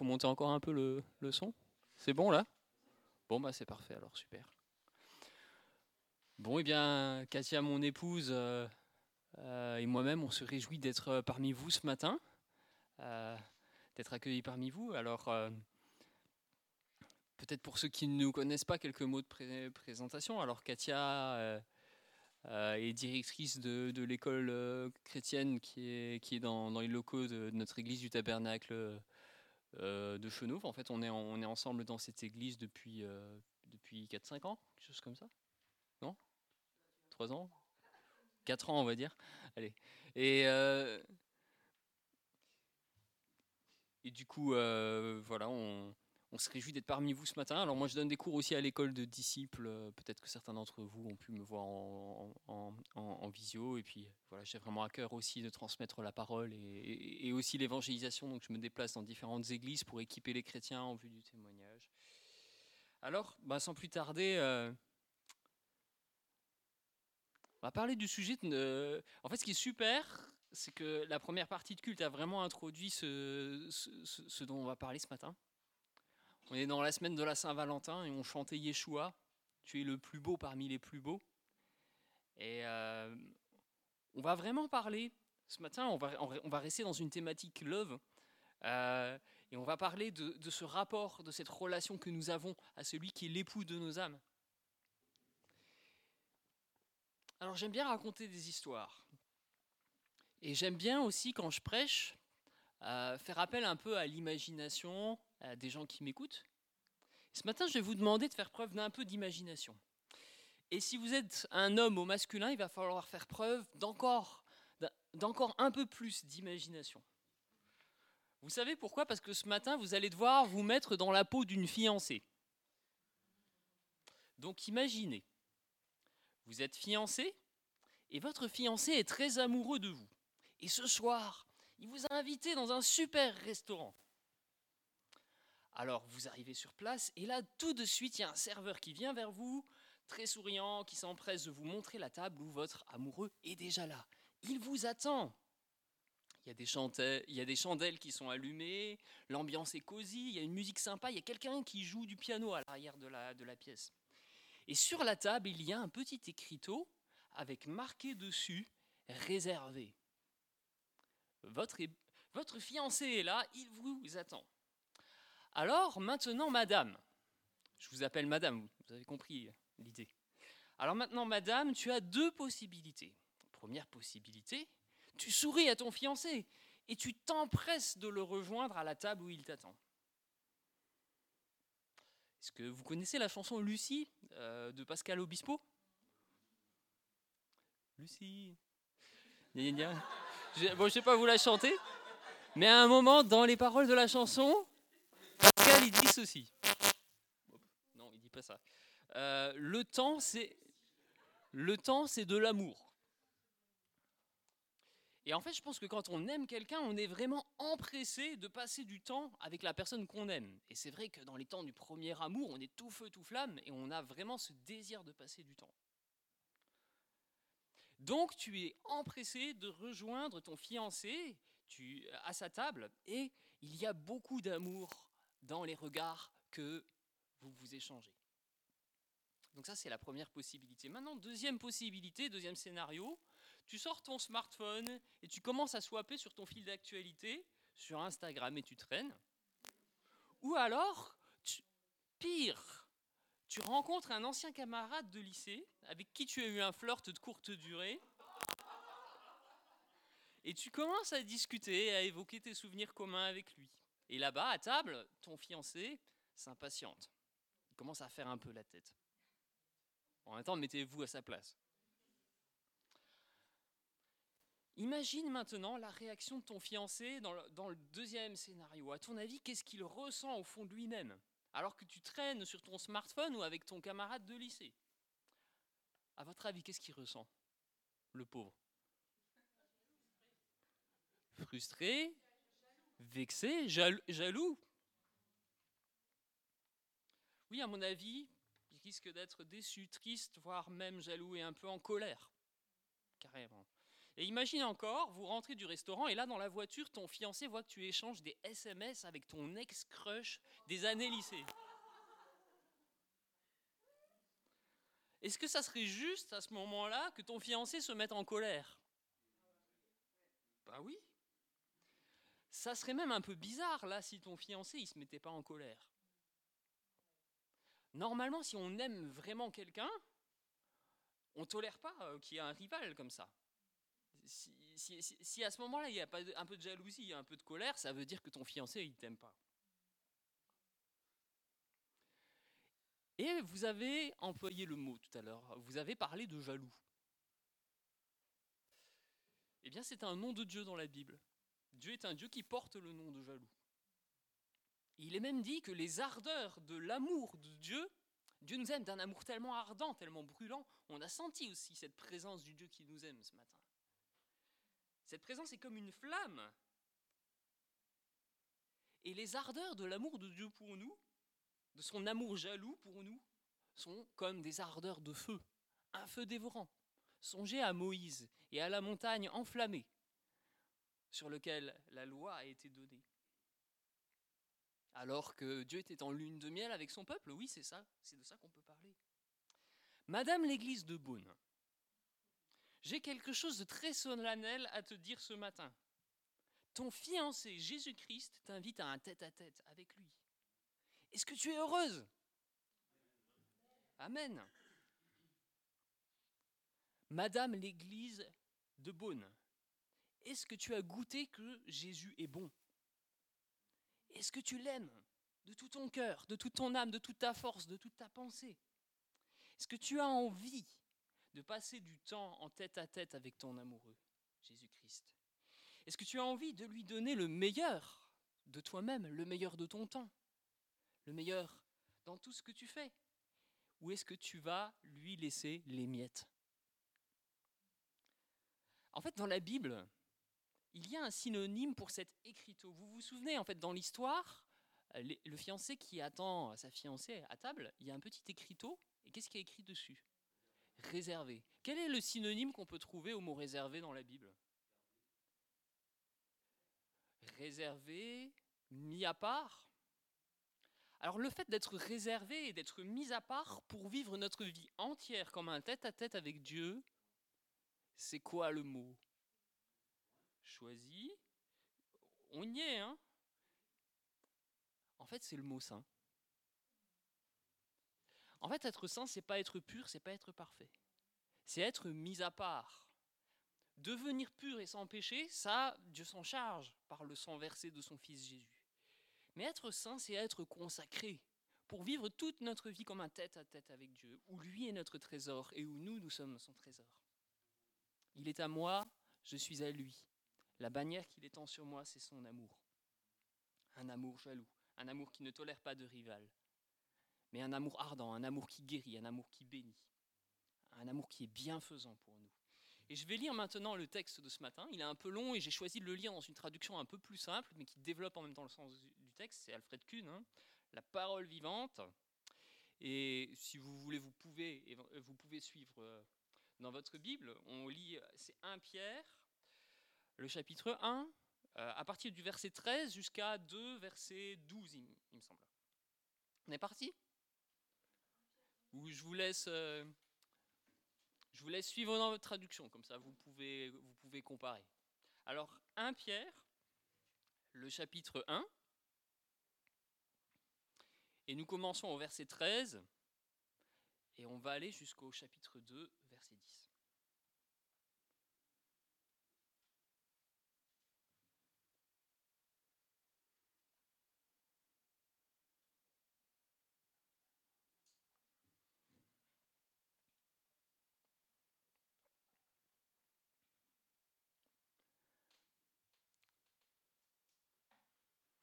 faut monter encore un peu le, son. C'est bon là? Bon, bah c'est parfait alors, super. Bon, et eh bien, Katia, mon épouse, euh, euh, et moi-même, on se réjouit d'être euh, parmi vous ce matin, d'être accueillis parmi vous. Alors, peut-être pour ceux qui ne nous connaissent pas, quelques mots de présentation. Alors, Katia est directrice de, l'école chrétienne qui est, dans, les locaux de, notre église du Tabernacle de Chenauve. En fait, on est, on est ensemble dans cette église depuis, depuis 4-5 ans, quelque chose comme ça. Non? 3 ans? 4 ans, on va dire. Allez. Et, euh, et du coup, euh, voilà, on, on, se réjouit d'être parmi vous ce matin. Alors moi, je donne des cours aussi à l'école de disciples. Peut-être que certains d'entre vous ont pu me voir en, en, en, visio. Et puis, voilà, j'ai vraiment à cœur aussi de transmettre la parole et, aussi l'évangélisation. Donc, je me déplace dans différentes églises pour équiper les chrétiens en vue du témoignage. Alors, bah, sans plus tarder, euh, on va parler du sujet. De, en fait, ce qui est super, c'est que la première partie de culte a vraiment introduit ce, ce, dont on va parler ce matin. On est dans la semaine de la Saint-Valentin et on chantait Yeshua, tu es le plus beau parmi les plus beaux. Et euh, on va vraiment parler, ce matin, on va, rester dans une thématique love. Euh, et on va parler de, de, ce rapport, de cette relation que nous avons à celui qui est l'époux de nos âmes. Alors j'aime bien raconter des histoires. Et j'aime bien aussi quand je prêche euh, faire appel un peu à l'imagination des gens qui m'écoutent. Ce matin, je vais vous demander de faire preuve d'un peu d'imagination. Et si vous êtes un homme au masculin, il va falloir faire preuve d'encore, d'encore un peu plus d'imagination. Vous savez pourquoi? Parce que ce matin, vous allez devoir vous mettre dans la peau d'une fiancée. Donc imaginez, vous êtes fiancé et votre fiancé est très amoureux de vous. Et ce soir, il vous a invité dans un super restaurant. Alors vous arrivez sur place et là tout de suite il y a un serveur qui vient vers vous, très souriant, qui s'empresse de vous montrer la table où votre amoureux est déjà là. Il vous attend. Il y, a des chandelles, qui sont allumées, l'ambiance est cosy, il y a une musique sympa, il y a quelqu'un qui joue du piano à l'arrière de la, pièce. Et sur la table, il y a un petit écriteau avec marqué dessus réservé. Votre fiancé est là, il vous attend. Alors maintenant, madame, je vous appelle madame, vous avez compris l'idée. Alors maintenant, madame, tu as deux possibilités. Première possibilité, tu souris à ton fiancé et tu t'empresses de le rejoindre à la table où il t'attend. Est-ce que vous connaissez la chanson Lucie euh, de Pascal Obispo? Lucie. Je, bon, je sais pas vous la chanter, mais à un moment, dans les paroles de la chanson, Il dit ceci. Non, il dit pas ça. Euh, le temps, c'est le temps, c'est de l'amour. Et en fait, je pense que quand on aime quelqu'un, on est vraiment empressé de passer du temps avec la personne qu'on aime. Et c'est vrai que dans les temps du premier amour, on est tout feu, tout flamme, et on a vraiment ce désir de passer du temps. Donc tu es empressé de rejoindre ton fiancé tu, à sa table, et il y a beaucoup d'amour dans les regards que vous vous échangez. Donc ça, c'est la première possibilité. Maintenant, deuxième possibilité, deuxième scénario, tu sors ton smartphone et tu commences à swapper sur ton fil d'actualité, sur Instagram et tu traînes. Ou alors, pire, tu rencontres un ancien camarade de lycée avec qui tu as eu un flirt de courte durée. Et tu commences à discuter, à évoquer tes souvenirs communs avec lui. Et là-bas, à table, ton fiancé s'impatiente. Il commence à faire un peu la tête. En même temps, mettez-vous à sa place. Imagine maintenant la réaction de ton fiancé dans le, deuxième scénario. À ton avis, qu'est-ce qu'il ressent au fond de lui-même alors que tu traînes sur ton smartphone ou avec ton camarade de lycée? À votre avis, qu'est-ce qu'il ressent Le pauvre? Frustré, vexé, jaloux. Oui, à mon avis, il risque d'être déçu, triste, voire même jaloux et un peu en colère. Carrément. Et imagine encore, vous rentrez du restaurant et là dans la voiture, ton fiancé voit que tu échanges des SMS avec ton ex-crush des années lycée. Est-ce que ça serait juste à ce moment-là que ton fiancé se mette en colère? Bah oui. Ça serait même un peu bizarre là si ton fiancé il se mettait pas en colère. Normalement, si on aime vraiment quelqu'un, on tolère pas euh, qu'il y ait un rival comme ça. Si, à ce moment-là il y a pas un peu de jalousie, un peu de colère, ça veut dire que ton fiancé il t'aime pas. Et vous avez employé le mot tout à l'heure, vous avez parlé de jaloux. Eh bien, c'est un nom de Dieu dans la Bible. Dieu est un Dieu qui porte le nom de jaloux. Il est même dit que les ardeurs de l'amour de Dieu, Dieu nous aime d'un amour tellement ardent, tellement brûlant, on a senti aussi cette présence du Dieu qui nous aime ce matin. Cette présence est comme une flamme. Et les ardeurs de l'amour de Dieu pour nous, de son amour jaloux pour nous sont comme des ardeurs de feu, un feu dévorant. Songez à Moïse et à la montagne enflammée sur lequel la loi a été donnée. Alors que Dieu était en lune de miel avec son peuple, oui, c'est ça, c'est de ça qu'on peut parler. Madame l'église de Beaune, j'ai quelque chose de très solennel à te dire ce matin. Ton fiancé Jésus-Christ t'invite à un tête-à-tête -tête avec lui. Est-ce que tu es heureuse? Amen. Madame l'Église de Beaune, est-ce que tu as goûté que Jésus est bon? Est-ce que tu l'aimes de tout ton cœur, de toute ton âme, de toute ta force, de toute ta pensée? Est-ce que tu as envie de passer du temps en tête à tête avec ton amoureux, Jésus-Christ? Est-ce que tu as envie de lui donner le meilleur de toi-même, le meilleur de ton temps le meilleur dans tout ce que tu fais? Ou est-ce que tu vas lui laisser les miettes? En fait, dans la Bible, il y a un synonyme pour cet écriteau. Vous vous souvenez, en fait, dans l'histoire, le fiancé qui attend sa fiancée à table, il y a un petit écriteau, et qu'est-ce qui est écrit dessus? Réservé. Quel est le synonyme qu'on peut trouver au mot réservé dans la Bible? Réservé, mis à part, alors le fait d'être réservé et d'être mis à part pour vivre notre vie entière comme un tête-à-tête avec Dieu, c'est quoi le mot? Choisi On y est, hein En fait, c'est le mot saint. En fait, être saint, c'est pas être pur, c'est pas être parfait. C'est être mis à part. Devenir pur et sans péché, ça, Dieu s'en charge par le sang versé de son Fils Jésus. Mais être saint, c'est être consacré pour vivre toute notre vie comme un tête-à-tête avec Dieu, où lui est notre trésor et où nous, nous sommes son trésor. Il est à moi, je suis à lui. La bannière qu'il étend sur moi, c'est son amour. Un amour jaloux, un amour qui ne tolère pas de rival, mais un amour ardent, un amour qui guérit, un amour qui bénit, un amour qui est bienfaisant pour nous. Et je vais lire maintenant le texte de ce matin. Il est un peu long et j'ai choisi de le lire dans une traduction un peu plus simple, mais qui développe en même temps le sens du texte. C'est Alfred Kuhn, hein. La parole vivante. Et si vous voulez, vous pouvez, vous pouvez suivre euh, dans votre Bible. On lit, c'est 1 Pierre, le chapitre 1, euh, à partir du verset 13 jusqu'à 2, verset 12, il, me semble. On est parti? Ou je vous laisse. Euh, je vous laisse suivre dans votre traduction, comme ça vous pouvez, vous pouvez comparer. Alors, 1 Pierre, le chapitre 1, et nous commençons au verset 13, et on va aller jusqu'au chapitre 2, verset 10.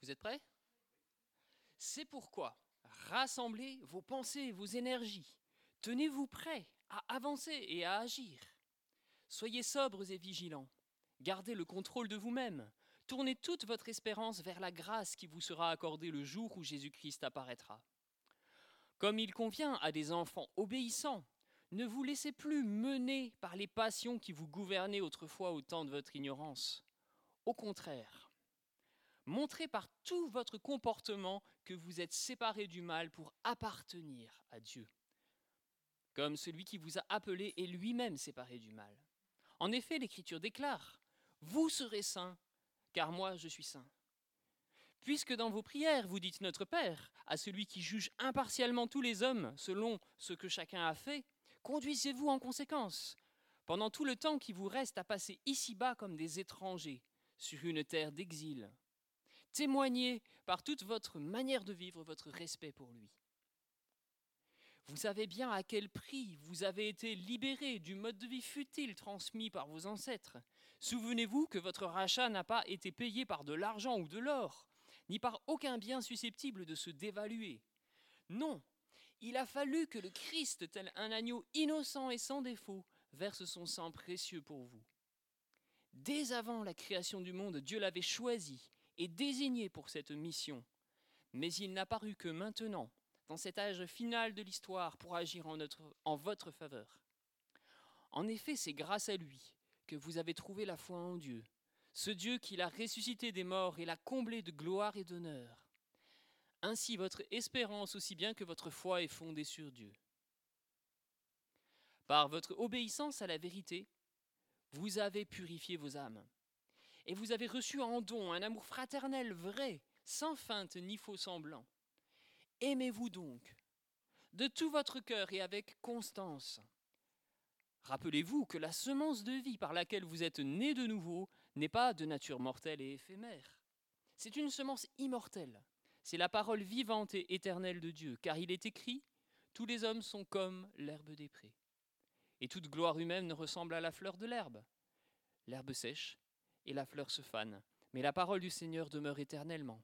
Vous êtes prêts? C'est pourquoi rassemblez vos pensées, vos énergies. Tenez-vous prêts à avancer et à agir. Soyez sobres et vigilants. Gardez le contrôle de vous-même. Tournez toute votre espérance vers la grâce qui vous sera accordée le jour où Jésus-Christ apparaîtra. Comme il convient à des enfants obéissants, Ne vous laissez plus mener par les passions qui vous gouvernaient autrefois au temps de votre ignorance. Au contraire, montrez par tout votre comportement que vous êtes séparés du mal pour appartenir à Dieu, comme celui qui vous a appelé est lui-même séparé du mal. En effet, l'Écriture déclare, Vous serez saints, car moi je suis saint. Puisque dans vos prières vous dites Notre Père à celui qui juge impartialement tous les hommes selon ce que chacun a fait, conduisez-vous en conséquence, pendant tout le temps qui vous reste à passer ici-bas comme des étrangers, sur une terre d'exil. Témoignez par toute votre manière de vivre votre respect pour lui. Vous savez bien à quel prix vous avez été libérés du mode de vie futile transmis par vos ancêtres. Souvenez-vous que votre rachat n'a pas été payé par de l'argent ou de l'or, ni par aucun bien susceptible de se dévaluer. Non, il a fallu que le Christ, tel un agneau innocent et sans défaut, verse son sang précieux pour vous. Dès avant la création du monde, Dieu l'avait choisi et désigné pour cette mission, mais il n'a paru que maintenant, dans cet âge final de l'histoire, pour agir en votre faveur. En effet, c'est grâce à lui que vous avez trouvé la foi en Dieu, ce Dieu qui l'a ressuscité des morts et l'a comblé de gloire et d'honneur. Ainsi votre espérance aussi bien que votre foi est fondée sur Dieu. Par votre obéissance à la vérité, vous avez purifié vos âmes. Et vous avez reçu en don un amour fraternel vrai, sans feinte ni faux semblant. Aimez-vous donc, de tout votre cœur et avec constance. Rappelez-vous que la semence de vie par laquelle vous êtes nés de nouveau n'est pas de nature mortelle et éphémère. C'est une semence immortelle c'est la parole vivante et éternelle de Dieu, car il est écrit, Tous les hommes sont comme l'herbe des prés. Et toute gloire humaine ressemble à la fleur de l'herbe. L'herbe sèche et la fleur se fane, mais la parole du Seigneur demeure éternellement.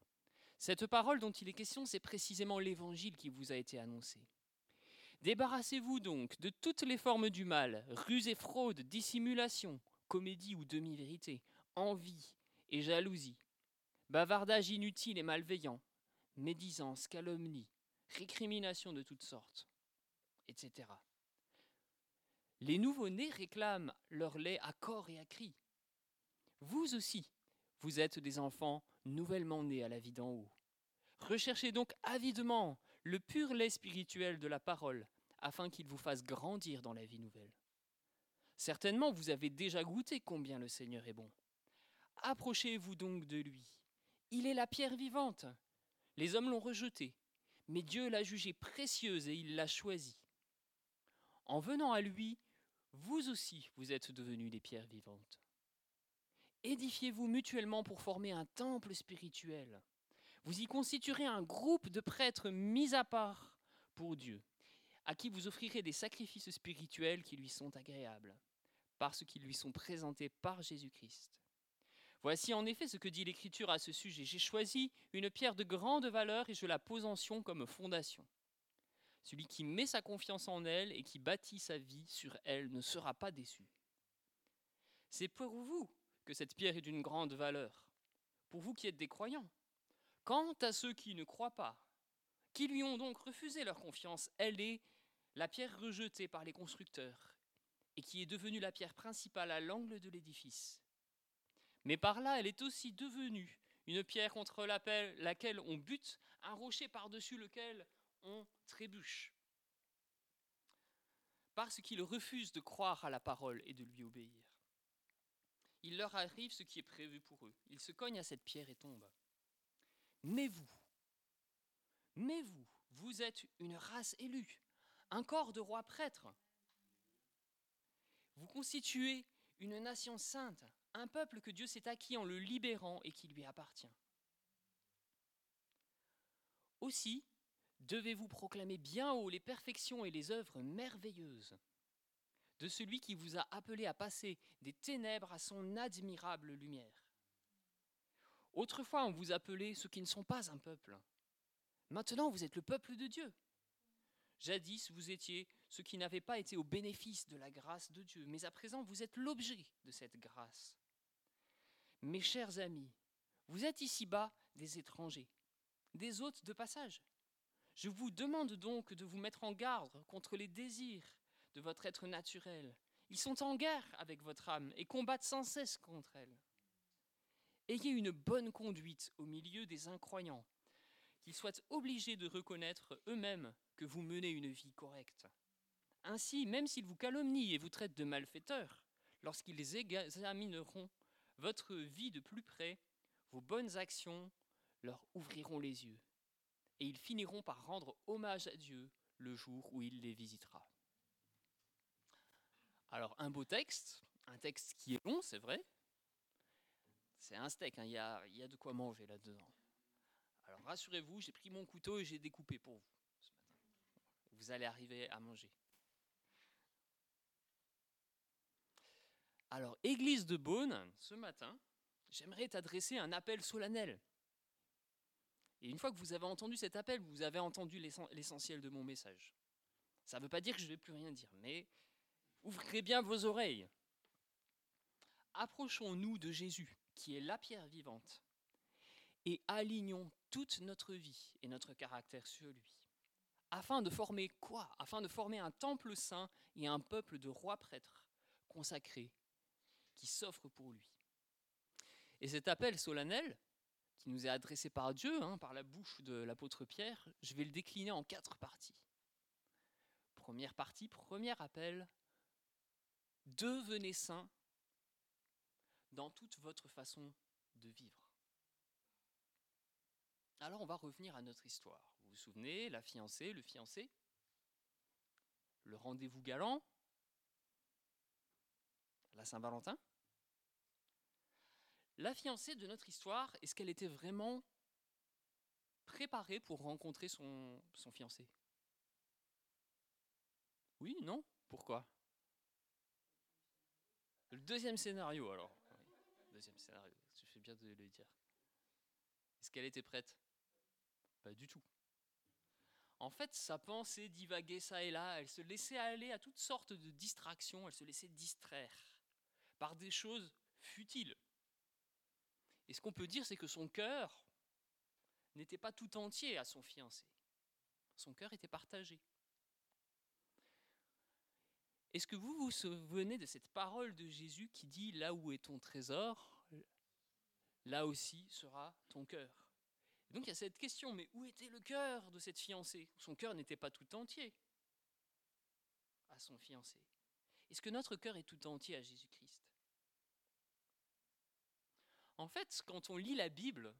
Cette parole dont il est question, c'est précisément l'évangile qui vous a été annoncé. Débarrassez-vous donc de toutes les formes du mal, ruse et fraude, dissimulation, comédie ou demi-vérité, envie et jalousie, bavardage inutile et malveillant, médisance, calomnie, récrimination de toutes sortes, etc. Les nouveau-nés réclament leur lait à corps et à cri. Vous aussi, vous êtes des enfants nouvellement nés à la vie d'en haut. Recherchez donc avidement le pur lait spirituel de la parole, afin qu'il vous fasse grandir dans la vie nouvelle. Certainement, vous avez déjà goûté combien le Seigneur est bon. Approchez-vous donc de lui. Il est la pierre vivante, les hommes l'ont rejetée, mais Dieu l'a jugée précieuse et il l'a choisie. En venant à lui, vous aussi, vous êtes devenus des pierres vivantes. Édifiez-vous mutuellement pour former un temple spirituel. Vous y constituerez un groupe de prêtres mis à part pour Dieu, à qui vous offrirez des sacrifices spirituels qui lui sont agréables, parce qu'ils lui sont présentés par Jésus-Christ. Voici en effet ce que dit l'Écriture à ce sujet. J'ai choisi une pierre de grande valeur et je la pose en Sion comme fondation. Celui qui met sa confiance en elle et qui bâtit sa vie sur elle ne sera pas déçu. C'est pour vous que cette pierre est d'une grande valeur, pour vous qui êtes des croyants. Quant à ceux qui ne croient pas, qui lui ont donc refusé leur confiance, elle est la pierre rejetée par les constructeurs et qui est devenue la pierre principale à l'angle de l'édifice. Mais par là, elle est aussi devenue une pierre contre laquelle on bute, un rocher par-dessus lequel on trébuche. Parce qu'ils refusent de croire à la parole et de lui obéir. Il leur arrive ce qui est prévu pour eux. Ils se cognent à cette pierre et tombent. Mais vous, mais vous, vous êtes une race élue, un corps de rois prêtres. Vous constituez une nation sainte, un peuple que Dieu s'est acquis en le libérant et qui lui appartient. Aussi, devez-vous proclamer bien haut les perfections et les œuvres merveilleuses de celui qui vous a appelé à passer des ténèbres à son admirable lumière. Autrefois, on vous appelait ceux qui ne sont pas un peuple. Maintenant, vous êtes le peuple de Dieu. Jadis, vous étiez ceux qui n'avaient pas été au bénéfice de la grâce de Dieu, mais à présent, vous êtes l'objet de cette grâce. Mes chers amis, vous êtes ici-bas des étrangers, des hôtes de passage. Je vous demande donc de vous mettre en garde contre les désirs de votre être naturel. Ils sont en guerre avec votre âme et combattent sans cesse contre elle. Ayez une bonne conduite au milieu des incroyants, qu'ils soient obligés de reconnaître eux-mêmes que vous menez une vie correcte. Ainsi, même s'ils vous calomnient et vous traitent de malfaiteurs, lorsqu'ils examineront votre vie de plus près, vos bonnes actions leur ouvriront les yeux, et ils finiront par rendre hommage à Dieu le jour où il les visitera. Alors, un beau texte, un texte qui est long, c'est vrai. C'est un steak, hein, il y, a, y, a, de quoi manger là-dedans. Alors, rassurez-vous, j'ai pris mon couteau et j'ai découpé pour vous ce matin. Vous allez arriver à manger. Alors, Église de Beaune, ce matin, j'aimerais t'adresser un appel solennel. Et une fois que vous avez entendu cet appel, vous avez entendu l'essentiel de mon message. Ça ne veut pas dire que je ne vais plus rien dire, mais ouvrez bien vos oreilles. Approchons-nous de Jésus, qui est la pierre vivante, et alignons toute notre vie et notre caractère sur lui. Afin de former quoi? Afin de former un temple saint et un peuple de rois prêtres consacrés qui s'offrent pour lui. Et cet appel solennel, qui nous est adressé par Dieu, hein, par la bouche de l'apôtre Pierre, je vais le décliner en quatre parties. Première partie, premier appel, devenez saints dans toute votre façon de vivre. Alors on va revenir à notre histoire. Vous vous souvenez, la fiancée, le fiancé, le rendez-vous galant, la Saint-Valentin la fiancée de notre histoire, est-ce qu'elle était vraiment préparée pour rencontrer son, son fiancé? Oui, non? Pourquoi? Le deuxième scénario alors. deuxième scénario, tu fais bien de le dire. Est-ce qu'elle était prête? Pas du tout. En fait, sa pensée divaguait ça et là, elle se laissait aller à toutes sortes de distractions, elle se laissait distraire par des choses futiles. Et ce qu'on peut dire, c'est que son cœur n'était pas tout entier à son fiancé. Son cœur était partagé. Est-ce que vous vous souvenez de cette parole de Jésus qui dit ⁇ Là où est ton trésor, là aussi sera ton cœur ⁇ Donc il y a cette question, mais où était le cœur de cette fiancée? Son cœur n'était pas tout entier à son fiancé. Est-ce que notre cœur est tout entier à Jésus-Christ? En fait, quand on lit la Bible,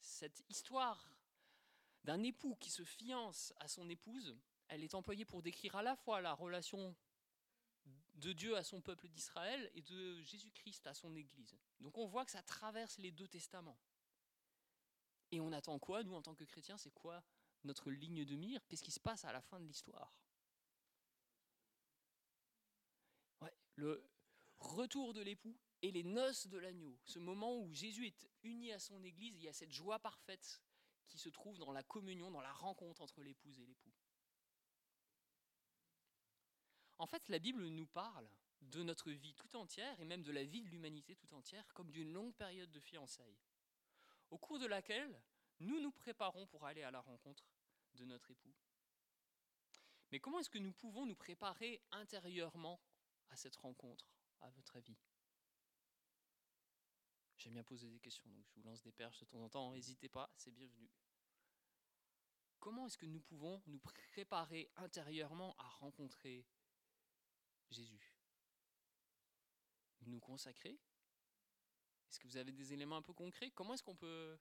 cette histoire d'un époux qui se fiance à son épouse, elle est employée pour décrire à la fois la relation de Dieu à son peuple d'Israël et de Jésus-Christ à son Église. Donc on voit que ça traverse les deux testaments. Et on attend quoi, nous, en tant que chrétiens? C'est quoi notre ligne de mire? Qu'est-ce qui se passe à la fin de l'histoire? Le retour de l'époux et les noces de l'agneau, ce moment où Jésus est uni à son Église, il y a cette joie parfaite qui se trouve dans la communion, dans la rencontre entre l'épouse et l'époux. En fait, la Bible nous parle de notre vie tout entière et même de la vie de l'humanité tout entière comme d'une longue période de fiançailles, au cours de laquelle nous nous préparons pour aller à la rencontre de notre époux. Mais comment est-ce que nous pouvons nous préparer intérieurement à cette rencontre, à votre avis? J'aime bien poser des questions, donc je vous lance des perches de temps en temps, n'hésitez pas, c'est bienvenu. Comment est-ce que nous pouvons nous préparer intérieurement à rencontrer Jésus. Nous consacrer Est-ce que vous avez des éléments un peu concrets? Comment est-ce qu'on peut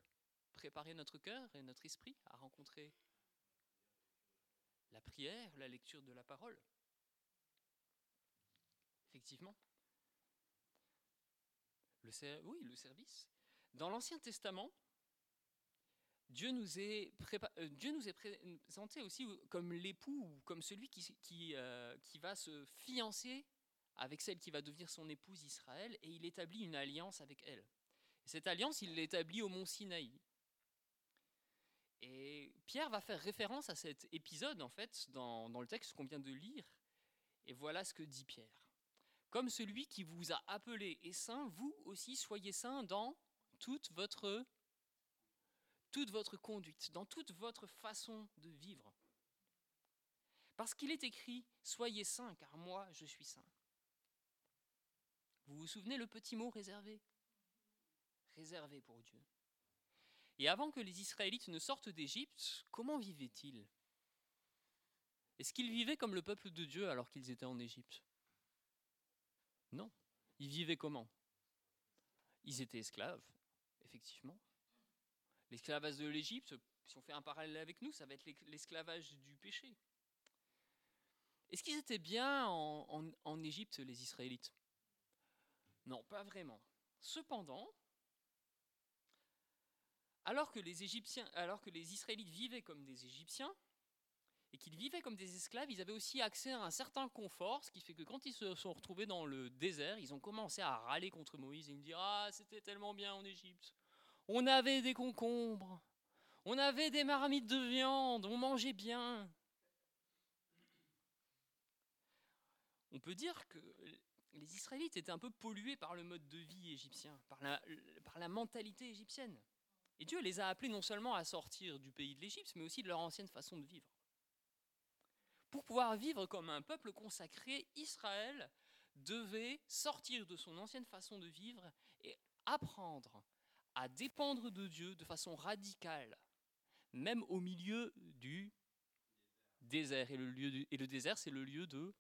préparer notre cœur et notre esprit à rencontrer la prière, la lecture de la parole? Effectivement. Oui, le service. Dans l'Ancien Testament, Dieu nous, est euh, Dieu nous est présenté aussi comme l'époux ou comme celui qui, qui, euh, qui va se fiancer avec celle qui va devenir son épouse Israël, et il établit une alliance avec elle. cette alliance, il l'établit au mont Sinaï. Et Pierre va faire référence à cet épisode, en fait, dans, dans le texte qu'on vient de lire. Et voilà ce que dit Pierre. Comme celui qui vous a appelé est saint, vous aussi soyez saint dans toute votre, toute votre conduite, dans toute votre façon de vivre. Parce qu'il est écrit, Soyez saints, car moi je suis saint. Vous vous souvenez le petit mot réservé? Réservé pour Dieu. Et avant que les Israélites ne sortent d'Égypte, comment vivaient-ils? Est-ce qu'ils vivaient comme le peuple de Dieu alors qu'ils étaient en Égypte? Non. Ils vivaient comment? Ils étaient esclaves, effectivement. L'esclavage de l'Égypte, si on fait un parallèle avec nous, ça va être l'esclavage du péché. Est-ce qu'ils étaient bien en, Égypte, les Israélites? Non, pas vraiment. Cependant, alors que les Égyptiens, alors que les Israélites vivaient comme des Égyptiens et qu'ils vivaient comme des esclaves, ils avaient aussi accès à un certain confort, ce qui fait que quand ils se sont retrouvés dans le désert, ils ont commencé à râler contre Moïse et ils dire ah c'était tellement bien en Égypte, on avait des concombres, on avait des marmites de viande, on mangeait bien. On peut dire que les Israélites étaient un peu pollués par le mode de vie égyptien, par la, par la mentalité égyptienne. Et Dieu les a appelés non seulement à sortir du pays de l'Égypte, mais aussi de leur ancienne façon de vivre. Pour pouvoir vivre comme un peuple consacré, Israël devait sortir de son ancienne façon de vivre et apprendre à dépendre de Dieu de façon radicale, même au milieu du désert. Et le, désert, c'est le lieu de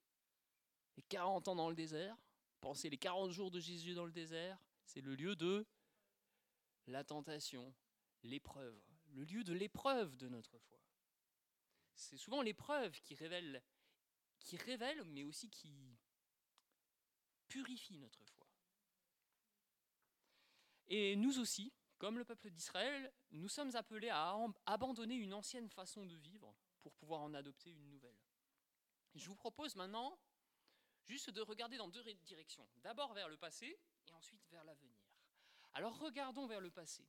les 40 ans dans le désert. Pensez les 40 jours de Jésus dans le désert, c'est le lieu de la tentation, l'épreuve, le lieu de l'épreuve de notre foi. C'est souvent l'épreuve qui révèle, qui révèle, mais aussi qui purifie notre foi. Et nous aussi, comme le peuple d'Israël, nous sommes appelés à abandonner une ancienne façon de vivre pour pouvoir en adopter une nouvelle. je vous propose maintenant juste de regarder dans deux directions. D'abord vers le passé et ensuite vers l'avenir. Alors regardons vers le passé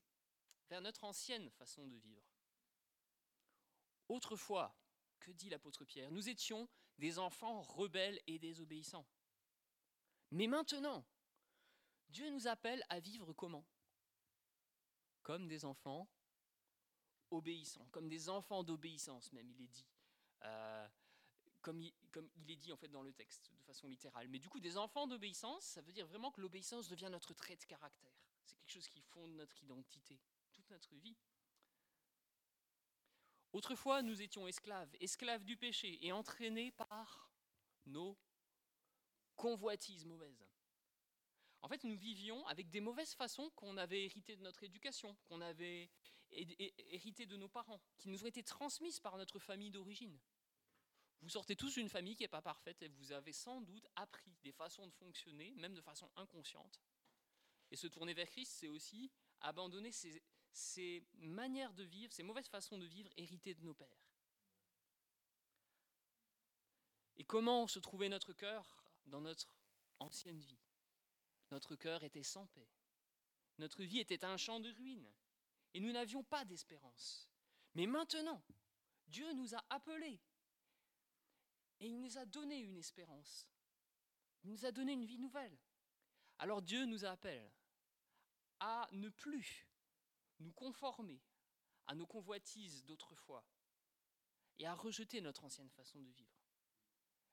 vers notre ancienne façon de vivre. Autrefois, que dit l'apôtre Pierre? Nous étions des enfants rebelles et désobéissants. Mais maintenant, Dieu nous appelle à vivre comment? Comme des enfants obéissants, comme des enfants d'obéissance même, il est dit. Euh, comme, il, est dit en fait dans le texte, de façon littérale. Mais du coup, des enfants d'obéissance, ça veut dire vraiment que l'obéissance devient notre trait de caractère. C'est quelque chose qui fonde notre identité notre vie. Autrefois, nous étions esclaves, esclaves du péché et entraînés par nos convoitises mauvaises. En fait, nous vivions avec des mauvaises façons qu'on avait héritées de notre éducation, qu'on avait héritées de nos parents, qui nous ont été transmises par notre famille d'origine. Vous sortez tous d'une famille qui n'est pas parfaite et vous avez sans doute appris des façons de fonctionner, même de façon inconsciente. Et se tourner vers Christ, c'est aussi abandonner ces, manières de vivre, ces mauvaises façons de vivre héritées de nos pères. Et comment se trouvait notre cœur dans notre ancienne vie? Notre cœur était sans paix. Notre vie était un champ de ruines. Et nous n'avions pas d'espérance. Mais maintenant, Dieu nous a appelés. Et il nous a donné une espérance. Il nous a donné une vie nouvelle. Alors Dieu nous appelle à ne plus nous conformer à nos convoitises d'autrefois et à rejeter notre ancienne façon de vivre.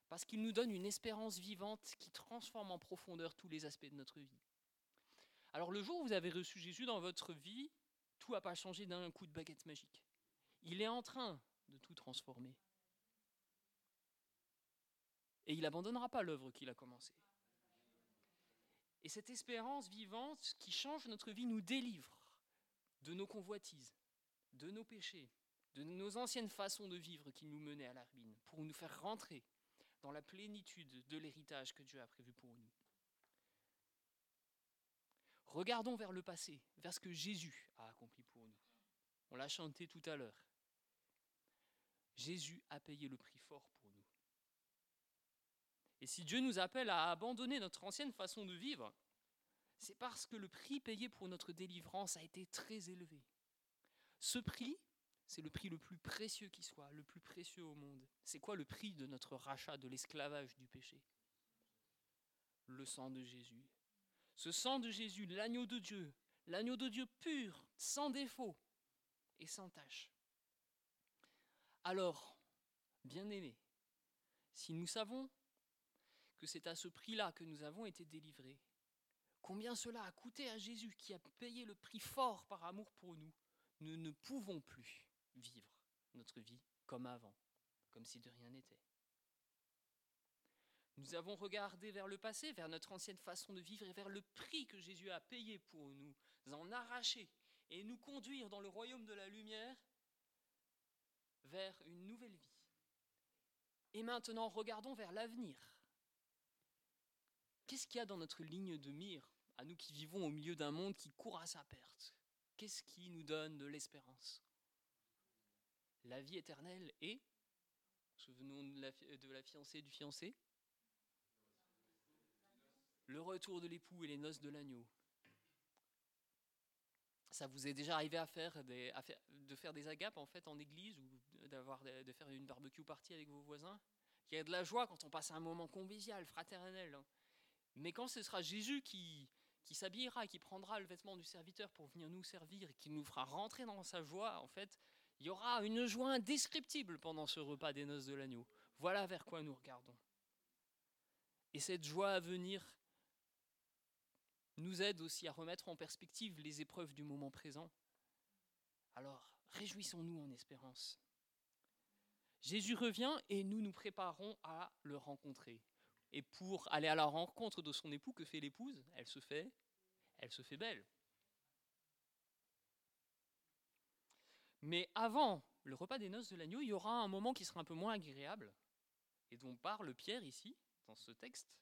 Parce qu'il nous donne une espérance vivante qui transforme en profondeur tous les aspects de notre vie. Alors le jour où vous avez reçu Jésus dans votre vie, tout n'a pas changé d'un coup de baguette magique. Il est en train de tout transformer. Et il n'abandonnera pas l'œuvre qu'il a commencée. Et cette espérance vivante qui change notre vie nous délivre de nos convoitises, de nos péchés, de nos anciennes façons de vivre qui nous menaient à la ruine, pour nous faire rentrer dans la plénitude de l'héritage que Dieu a prévu pour nous. Regardons vers le passé, vers ce que Jésus a accompli pour nous. On l'a chanté tout à l'heure. Jésus a payé le prix fort pour nous. Et si Dieu nous appelle à abandonner notre ancienne façon de vivre, c'est parce que le prix payé pour notre délivrance a été très élevé. Ce prix, c'est le prix le plus précieux qui soit, le plus précieux au monde. C'est quoi le prix de notre rachat de l'esclavage du péché? Le sang de Jésus. Ce sang de Jésus, l'agneau de Dieu, l'agneau de Dieu pur, sans défaut et sans tache. Alors, bien-aimés, si nous savons que c'est à ce prix-là que nous avons été délivrés, combien cela a coûté à Jésus qui a payé le prix fort par amour pour nous, nous ne pouvons plus vivre notre vie comme avant, comme si de rien n'était. Nous avons regardé vers le passé, vers notre ancienne façon de vivre et vers le prix que Jésus a payé pour nous en arracher et nous conduire dans le royaume de la lumière vers une nouvelle vie. Et maintenant, regardons vers l'avenir. Qu'est-ce qu'il y a dans notre ligne de mire, à nous qui vivons au milieu d'un monde qui court à sa perte? Qu'est-ce qui nous donne de l'espérance? La vie éternelle et, souvenons de la, de la fiancée du fiancé, le retour de l'époux et les noces de l'agneau. Ça vous est déjà arrivé à faire, des, de faire des agapes en fait en église ou d'avoir de faire une barbecue partie avec vos voisins? Il y a de la joie quand on passe un moment convivial, fraternel. Hein. Mais quand ce sera Jésus qui, qui s'habillera, qui prendra le vêtement du serviteur pour venir nous servir et qui nous fera rentrer dans sa joie, en fait, il y aura une joie indescriptible pendant ce repas des noces de l'agneau. Voilà vers quoi nous regardons. Et cette joie à venir nous aide aussi à remettre en perspective les épreuves du moment présent. Alors, réjouissons-nous en espérance. Jésus revient et nous nous préparons à le rencontrer. Et pour aller à la rencontre de son époux, que fait l'épouse? Elle se fait, elle se fait belle. Mais avant le repas des noces de l'agneau, il y aura un moment qui sera un peu moins agréable, et dont parle Pierre ici, dans ce texte.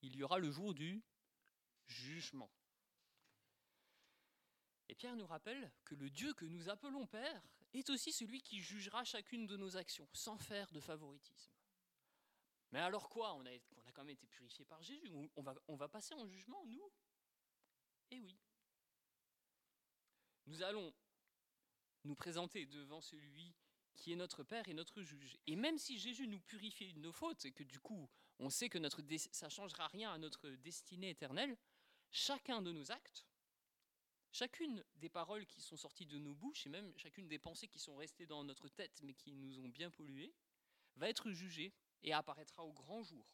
Il y aura le jour du jugement. Et Pierre nous rappelle que le Dieu que nous appelons Père est aussi celui qui jugera chacune de nos actions, sans faire de favoritisme. Mais alors quoi? On a, quand même été purifié par Jésus. On va, on va passer en jugement, nous? Eh oui. Nous allons nous présenter devant celui qui est notre Père et notre juge. Et même si Jésus nous purifie de nos fautes, et que du coup, on sait que notre ça ne changera rien à notre destinée éternelle, chacun de nos actes, chacune des paroles qui sont sorties de nos bouches et même chacune des pensées qui sont restées dans notre tête mais qui nous ont bien pollués, va être jugée et apparaîtra au grand jour.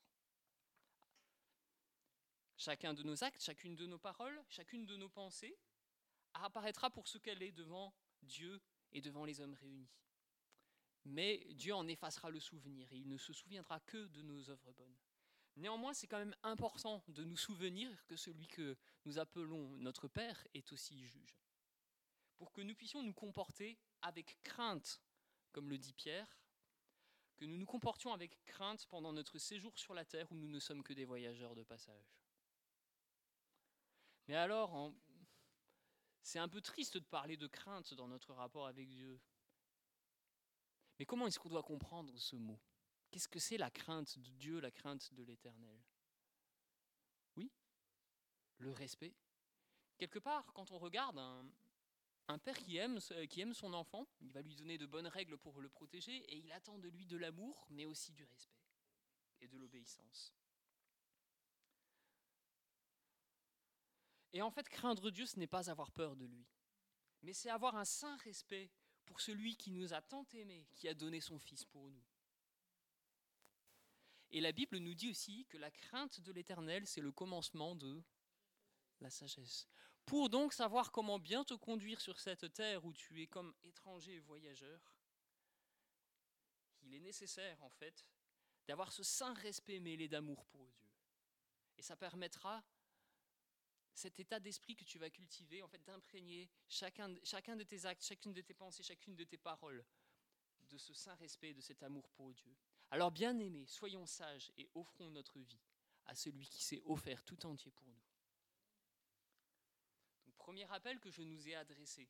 Chacun de nos actes, chacune de nos paroles, chacune de nos pensées apparaîtra pour ce qu'elle est devant Dieu et devant les hommes réunis. Mais Dieu en effacera le souvenir et il ne se souviendra que de nos œuvres bonnes. Néanmoins, c'est quand même important de nous souvenir que celui que nous appelons notre Père est aussi juge. Pour que nous puissions nous comporter avec crainte, comme le dit Pierre, que nous nous comportions avec crainte pendant notre séjour sur la terre où nous ne sommes que des voyageurs de passage. Mais alors, c'est un peu triste de parler de crainte dans notre rapport avec Dieu. Mais comment est-ce qu'on doit comprendre ce mot? Qu'est-ce que c'est la crainte de Dieu, la crainte de l'Éternel? Oui Le respect. Quelque part, quand on regarde un, père qui aime, son enfant, il va lui donner de bonnes règles pour le protéger et il attend de lui de l'amour, mais aussi du respect et de l'obéissance. Et en fait, craindre Dieu, ce n'est pas avoir peur de lui, mais c'est avoir un saint respect pour celui qui nous a tant aimés, qui a donné son Fils pour nous. Et la Bible nous dit aussi que la crainte de l'Éternel, c'est le commencement de la sagesse. Pour donc savoir comment bien te conduire sur cette terre où tu es comme étranger et voyageur, il est nécessaire en fait d'avoir ce saint respect mêlé d'amour pour Dieu. Et ça permettra cet état d'esprit que tu vas cultiver, en fait, d'imprégner chacun, de tes actes, chacune de tes pensées, chacune de tes paroles de ce saint respect, de cet amour pour Dieu. Alors bien aimés, soyons sages et offrons notre vie à celui qui s'est offert tout entier pour nous. premier appel que je nous ai adressé,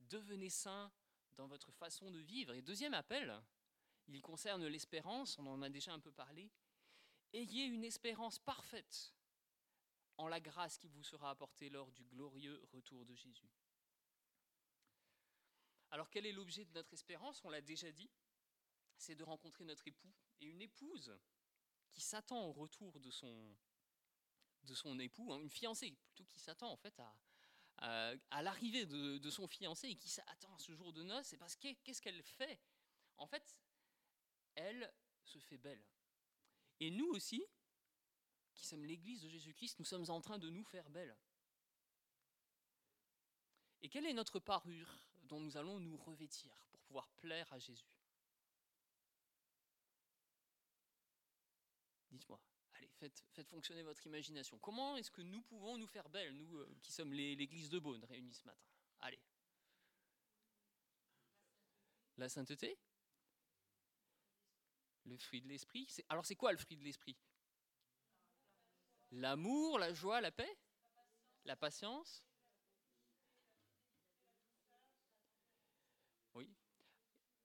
devenez saints dans votre façon de vivre. Et deuxième appel, il concerne l'espérance, on en a déjà un peu parlé. Ayez une espérance parfaite en la grâce qui vous sera apportée lors du glorieux retour de Jésus. Alors quel est l'objet de notre espérance? On l'a déjà dit c'est de rencontrer notre époux. Et une épouse qui s'attend au retour de son, de son époux, hein, une fiancée plutôt qui s'attend en fait à, à, l'arrivée de, de, son fiancé et qui s'attend à ce jour de noces, c'est parce que qu'est-ce qu'elle fait? En fait, elle se fait belle. Et nous aussi, qui sommes l'Église de Jésus-Christ, nous sommes en train de nous faire belle. Et quelle est notre parure dont nous allons nous revêtir pour pouvoir plaire à Jésus? Dites-moi, allez, faites, fonctionner votre imagination. Comment est-ce que nous pouvons nous faire belle, nous euh, qui sommes l'Église de Beaune réunis ce matin? Allez. La sainteté? Le fruit de l'esprit? Alors c'est quoi le fruit de l'esprit? L'amour, la joie, la paix? La patience? Oui.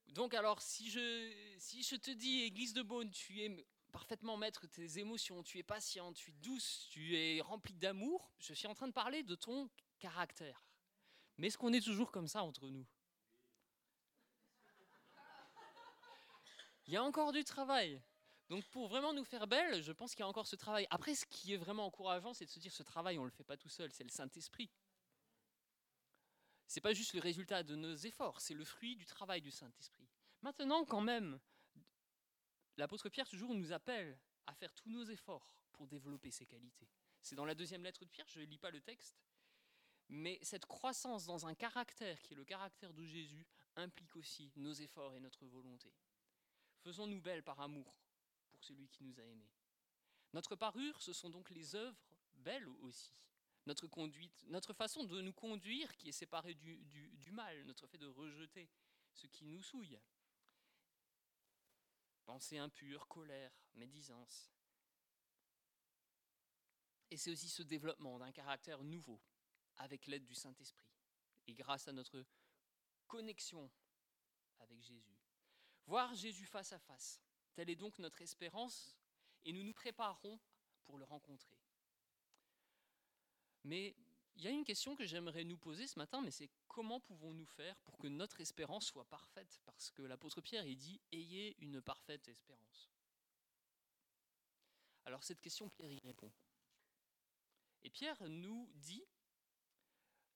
Donc alors, si je, si je te dis, Église de Beaune, tu es parfaitement maître de tes émotions, tu es patiente, tu es douce, tu es rempli d'amour, je suis en train de parler de ton caractère. Mais est-ce qu'on est toujours comme ça entre nous? Il y a encore du travail. Donc pour vraiment nous faire belle, je pense qu'il y a encore ce travail. Après, ce qui est vraiment encourageant, c'est de se dire ce travail, on ne le fait pas tout seul, c'est le Saint-Esprit. C'est pas juste le résultat de nos efforts, c'est le fruit du travail du Saint-Esprit. Maintenant, quand même, l'apôtre Pierre toujours nous appelle à faire tous nos efforts pour développer ces qualités. C'est dans la deuxième lettre de Pierre, je ne lis pas le texte, mais cette croissance dans un caractère qui est le caractère de Jésus implique aussi nos efforts et notre volonté. Faisons-nous belles par amour celui qui nous a aimés. Notre parure, ce sont donc les œuvres belles aussi. Notre conduite, notre façon de nous conduire qui est séparée du, du mal, notre fait de rejeter ce qui nous souille. Pensée impure, colère, médisance. Et c'est aussi ce développement d'un caractère nouveau avec l'aide du Saint-Esprit et grâce à notre connexion avec Jésus. Voir Jésus face à face, telle est donc notre espérance et nous nous préparons pour le rencontrer. Mais il y a une question que j'aimerais nous poser ce matin, mais c'est comment pouvons-nous faire pour que notre espérance soit parfaite? Parce que l'apôtre Pierre, il dit Ayez une parfaite espérance. Alors cette question, Pierre y répond. Et Pierre nous dit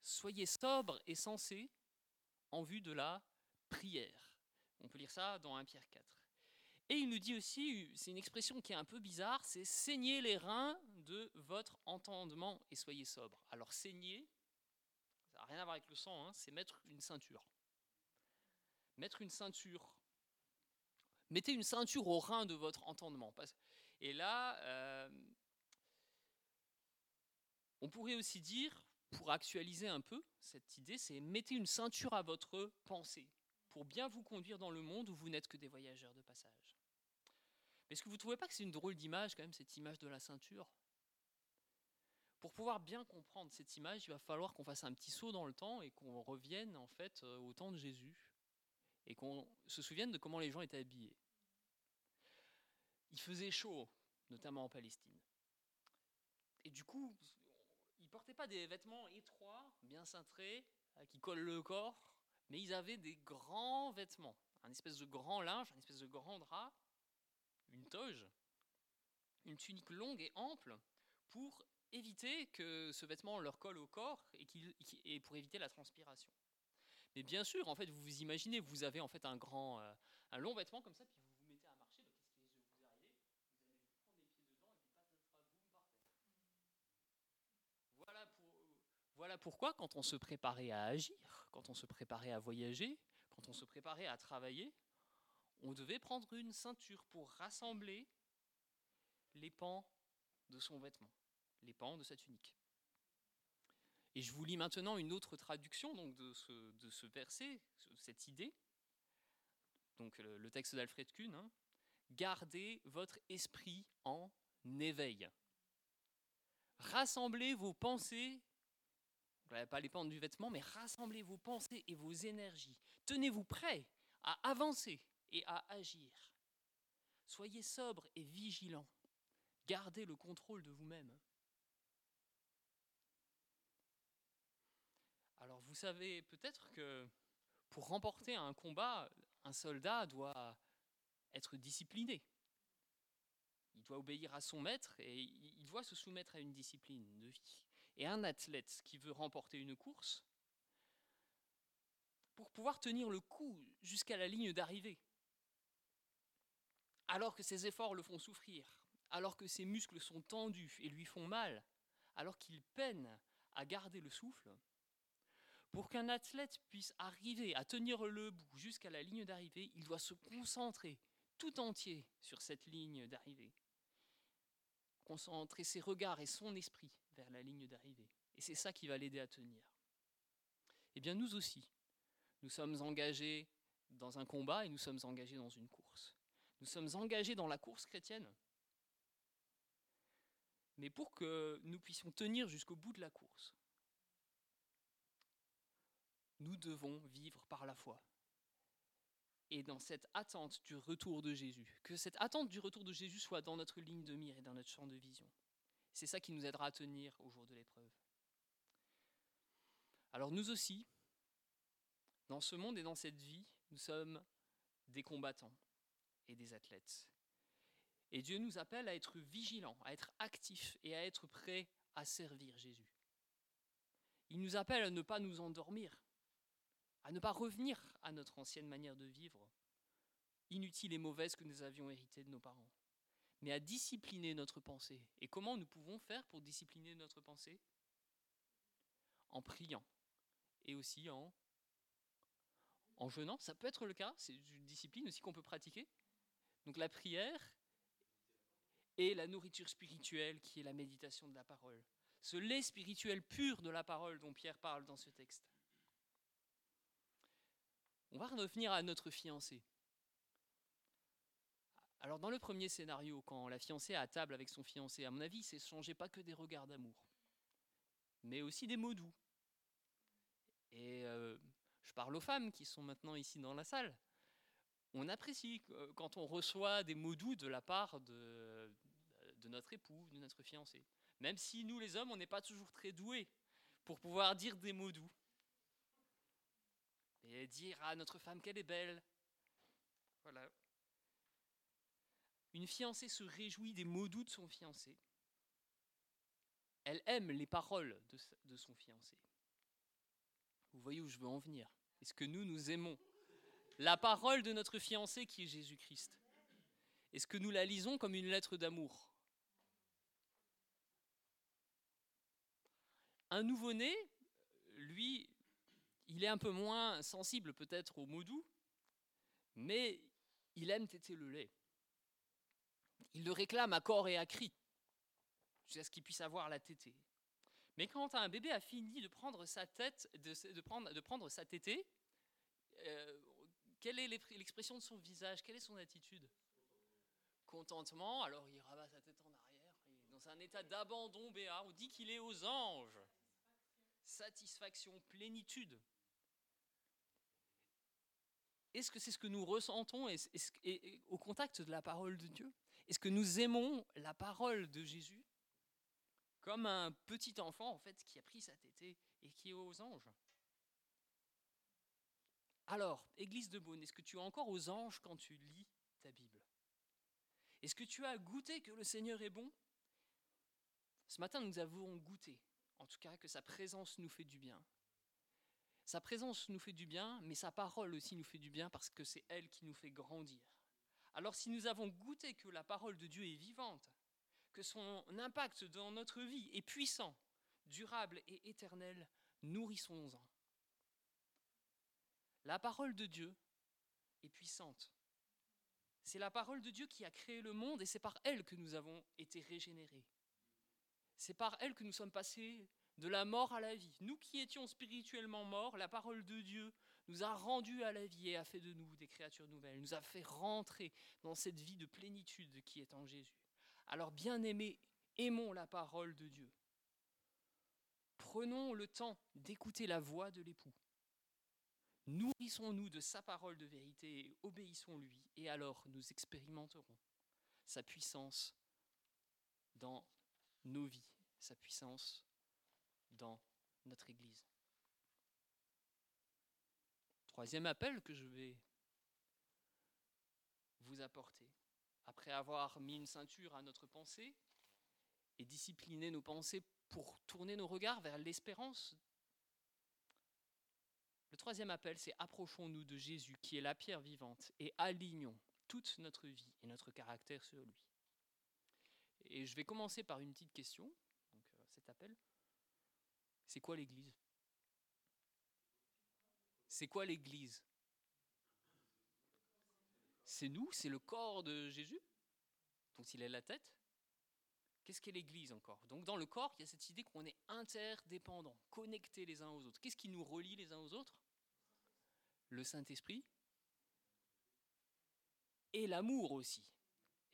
Soyez sobres et sensés en vue de la prière. On peut lire ça dans 1 Pierre 4. Et il nous dit aussi, c'est une expression qui est un peu bizarre, c'est saignez les reins de votre entendement et soyez sobre. Alors saigner, ça n'a rien à voir avec le sang, hein, c'est mettre une ceinture. Mettre une ceinture. Mettez une ceinture au rein de votre entendement. Et là, euh, on pourrait aussi dire, pour actualiser un peu cette idée, c'est mettez une ceinture à votre pensée pour bien vous conduire dans le monde où vous n'êtes que des voyageurs de passage. Est-ce que vous ne trouvez pas que c'est une drôle d'image quand même, cette image de la ceinture? Pour pouvoir bien comprendre cette image, il va falloir qu'on fasse un petit saut dans le temps et qu'on revienne en fait euh, au temps de Jésus et qu'on se souvienne de comment les gens étaient habillés. Il faisait chaud, notamment en Palestine. Et du coup, ils portaient pas des vêtements étroits, bien cintrés, euh, qui collent le corps, mais ils avaient des grands vêtements, un espèce de grand linge, un espèce de grand drap, une toge, une tunique longue et ample pour éviter que ce vêtement leur colle au corps et, pour éviter la transpiration. Mais bien sûr, en fait, vous vous imaginez, vous avez en fait un grand, euh, un long vêtement comme ça, vous vous mettez à marcher, donc qu'est-ce qui vous arrivez Vous allez vous prendre les pieds dedans et puis patatras, boum, par terre. Voilà, pour, voilà pourquoi, quand on se préparait à agir, quand on se préparait à voyager, quand on se préparait à travailler, on devait prendre une ceinture pour rassembler les pans de son vêtement, les pans de sa tunique. Et je vous lis maintenant une autre traduction donc, de, ce, de cette idée. Donc le, texte d'Alfred Kuhn. Hein. Gardez votre esprit en éveil. Rassemblez vos pensées, pas les pans du vêtement, mais rassemblez vos pensées et vos énergies. Tenez-vous prêts à avancer et à agir. Soyez sobre et vigilant. Gardez le contrôle de vous-même. Alors vous savez peut-être que pour remporter un combat, un soldat doit être discipliné. Il doit obéir à son maître et il doit se soumettre à une discipline de vie. Et un athlète qui veut remporter une course, pour pouvoir tenir le coup jusqu'à la ligne d'arrivée, alors que ses efforts le font souffrir, alors que ses muscles sont tendus et lui font mal, alors qu'il peine à garder le souffle, pour qu'un athlète puisse arriver à tenir le bout jusqu'à la ligne d'arrivée, il doit se concentrer tout entier sur cette ligne d'arrivée. Concentrer ses regards et son esprit vers la ligne d'arrivée. Et c'est ça qui va l'aider à tenir. Eh bien, nous aussi, nous sommes engagés dans un combat et nous sommes engagés dans une course. Nous sommes engagés dans la course chrétienne. Mais pour que nous puissions tenir jusqu'au bout de la course, nous devons vivre par la foi. Et dans cette attente du retour de Jésus, que cette attente du retour de Jésus soit dans notre ligne de mire et dans notre champ de vision. C'est ça qui nous aidera à tenir au jour de l'épreuve. Alors nous aussi, dans ce monde et dans cette vie, nous sommes des combattants et des athlètes. Et Dieu nous appelle à être vigilants, à être actifs et à être prêts à servir Jésus. Il nous appelle à ne pas nous endormir, à ne pas revenir à notre ancienne manière de vivre, inutile et mauvaise que nous avions héritée de nos parents, mais à discipliner notre pensée. Et comment nous pouvons faire pour discipliner notre pensée? En priant et aussi en, en jeûnant. Ça peut être le cas, c'est une discipline aussi qu'on peut pratiquer. Donc la prière et la nourriture spirituelle qui est la méditation de la parole. Ce lait spirituel pur de la parole dont Pierre parle dans ce texte. On va revenir à notre fiancé. Alors dans le premier scénario, quand la fiancée est à table avec son fiancé, à mon avis, c'est changé pas que des regards d'amour, mais aussi des mots doux. Et euh, je parle aux femmes qui sont maintenant ici dans la salle. On apprécie euh, quand on reçoit des mots doux de la part de, de notre époux, de notre fiancé. Même si nous, les hommes, on n'est pas toujours très doués pour pouvoir dire des mots doux et dire à notre femme qu'elle est belle. Voilà. Une fiancée se réjouit des mots doux de son fiancé. Elle aime les paroles de, son fiancé. Vous voyez où je veux en venir Est-ce que nous, nous aimons la parole de notre fiancé qui est Jésus-Christ? Est-ce que nous la lisons comme une lettre d'amour? Un nouveau-né, lui, il est un peu moins sensible peut-être aux mots doux, mais il aime téter le lait. Il le réclame à corps et à cri, jusqu'à ce qu'il puisse avoir la tétée. Mais quand un bébé a fini de prendre sa tête, de, prendre, sa tétée, euh, quelle est l'expression de son visage? Quelle est son attitude? Contentement, alors il rabat sa tête en arrière, dans un état d'abandon béat, on dit qu'il est aux anges. Satisfaction, plénitude. Est-ce que c'est ce que nous ressentons? Au contact de la parole de Dieu? Est-ce que nous aimons la parole de Jésus comme un petit enfant en fait qui a pris sa tétée et qui est aux anges? Alors, Église de Beaune, est-ce que tu es encore aux anges quand tu lis ta Bible? Est-ce que tu as goûté que le Seigneur est bon? Ce matin, nous avons goûté, en tout cas, que sa présence nous fait du bien. Sa présence nous fait du bien, mais sa parole aussi nous fait du bien parce que c'est elle qui nous fait grandir. Alors si nous avons goûté que la parole de Dieu est vivante, que son impact dans notre vie est puissant, durable et éternel, nourrissons-en. La parole de Dieu est puissante. C'est la parole de Dieu qui a créé le monde et c'est par elle que nous avons été régénérés. C'est par elle que nous sommes passés de la mort à la vie. Nous qui étions spirituellement morts, la parole de Dieu nous a rendus à la vie et a fait de nous des créatures nouvelles, nous a fait rentrer dans cette vie de plénitude qui est en Jésus. Alors bien aimés, aimons la parole de Dieu. Prenons le temps d'écouter la voix de l'époux. Nourrissons-nous de sa parole de vérité et obéissons-lui, et alors nous expérimenterons sa puissance dans nos vies, sa puissance dans notre Église. Troisième appel que je vais vous apporter, après avoir mis une ceinture à notre pensée et discipliné nos pensées pour tourner nos regards vers l'espérance. Le troisième appel, c'est approchons-nous de Jésus qui est la pierre vivante et alignons toute notre vie et notre caractère sur lui. Et je vais commencer par une petite question, donc euh, cet appel. C'est quoi l'Église? C'est quoi l'Église? C'est nous, c'est le corps de Jésus, dont il est la tête? Qu'est-ce qu'est l'Église encore? Donc dans le corps, il y a cette idée qu'on est interdépendants, connectés les uns aux autres. Qu'est-ce qui nous relie les uns aux autres? Le Saint-Esprit et l'amour aussi.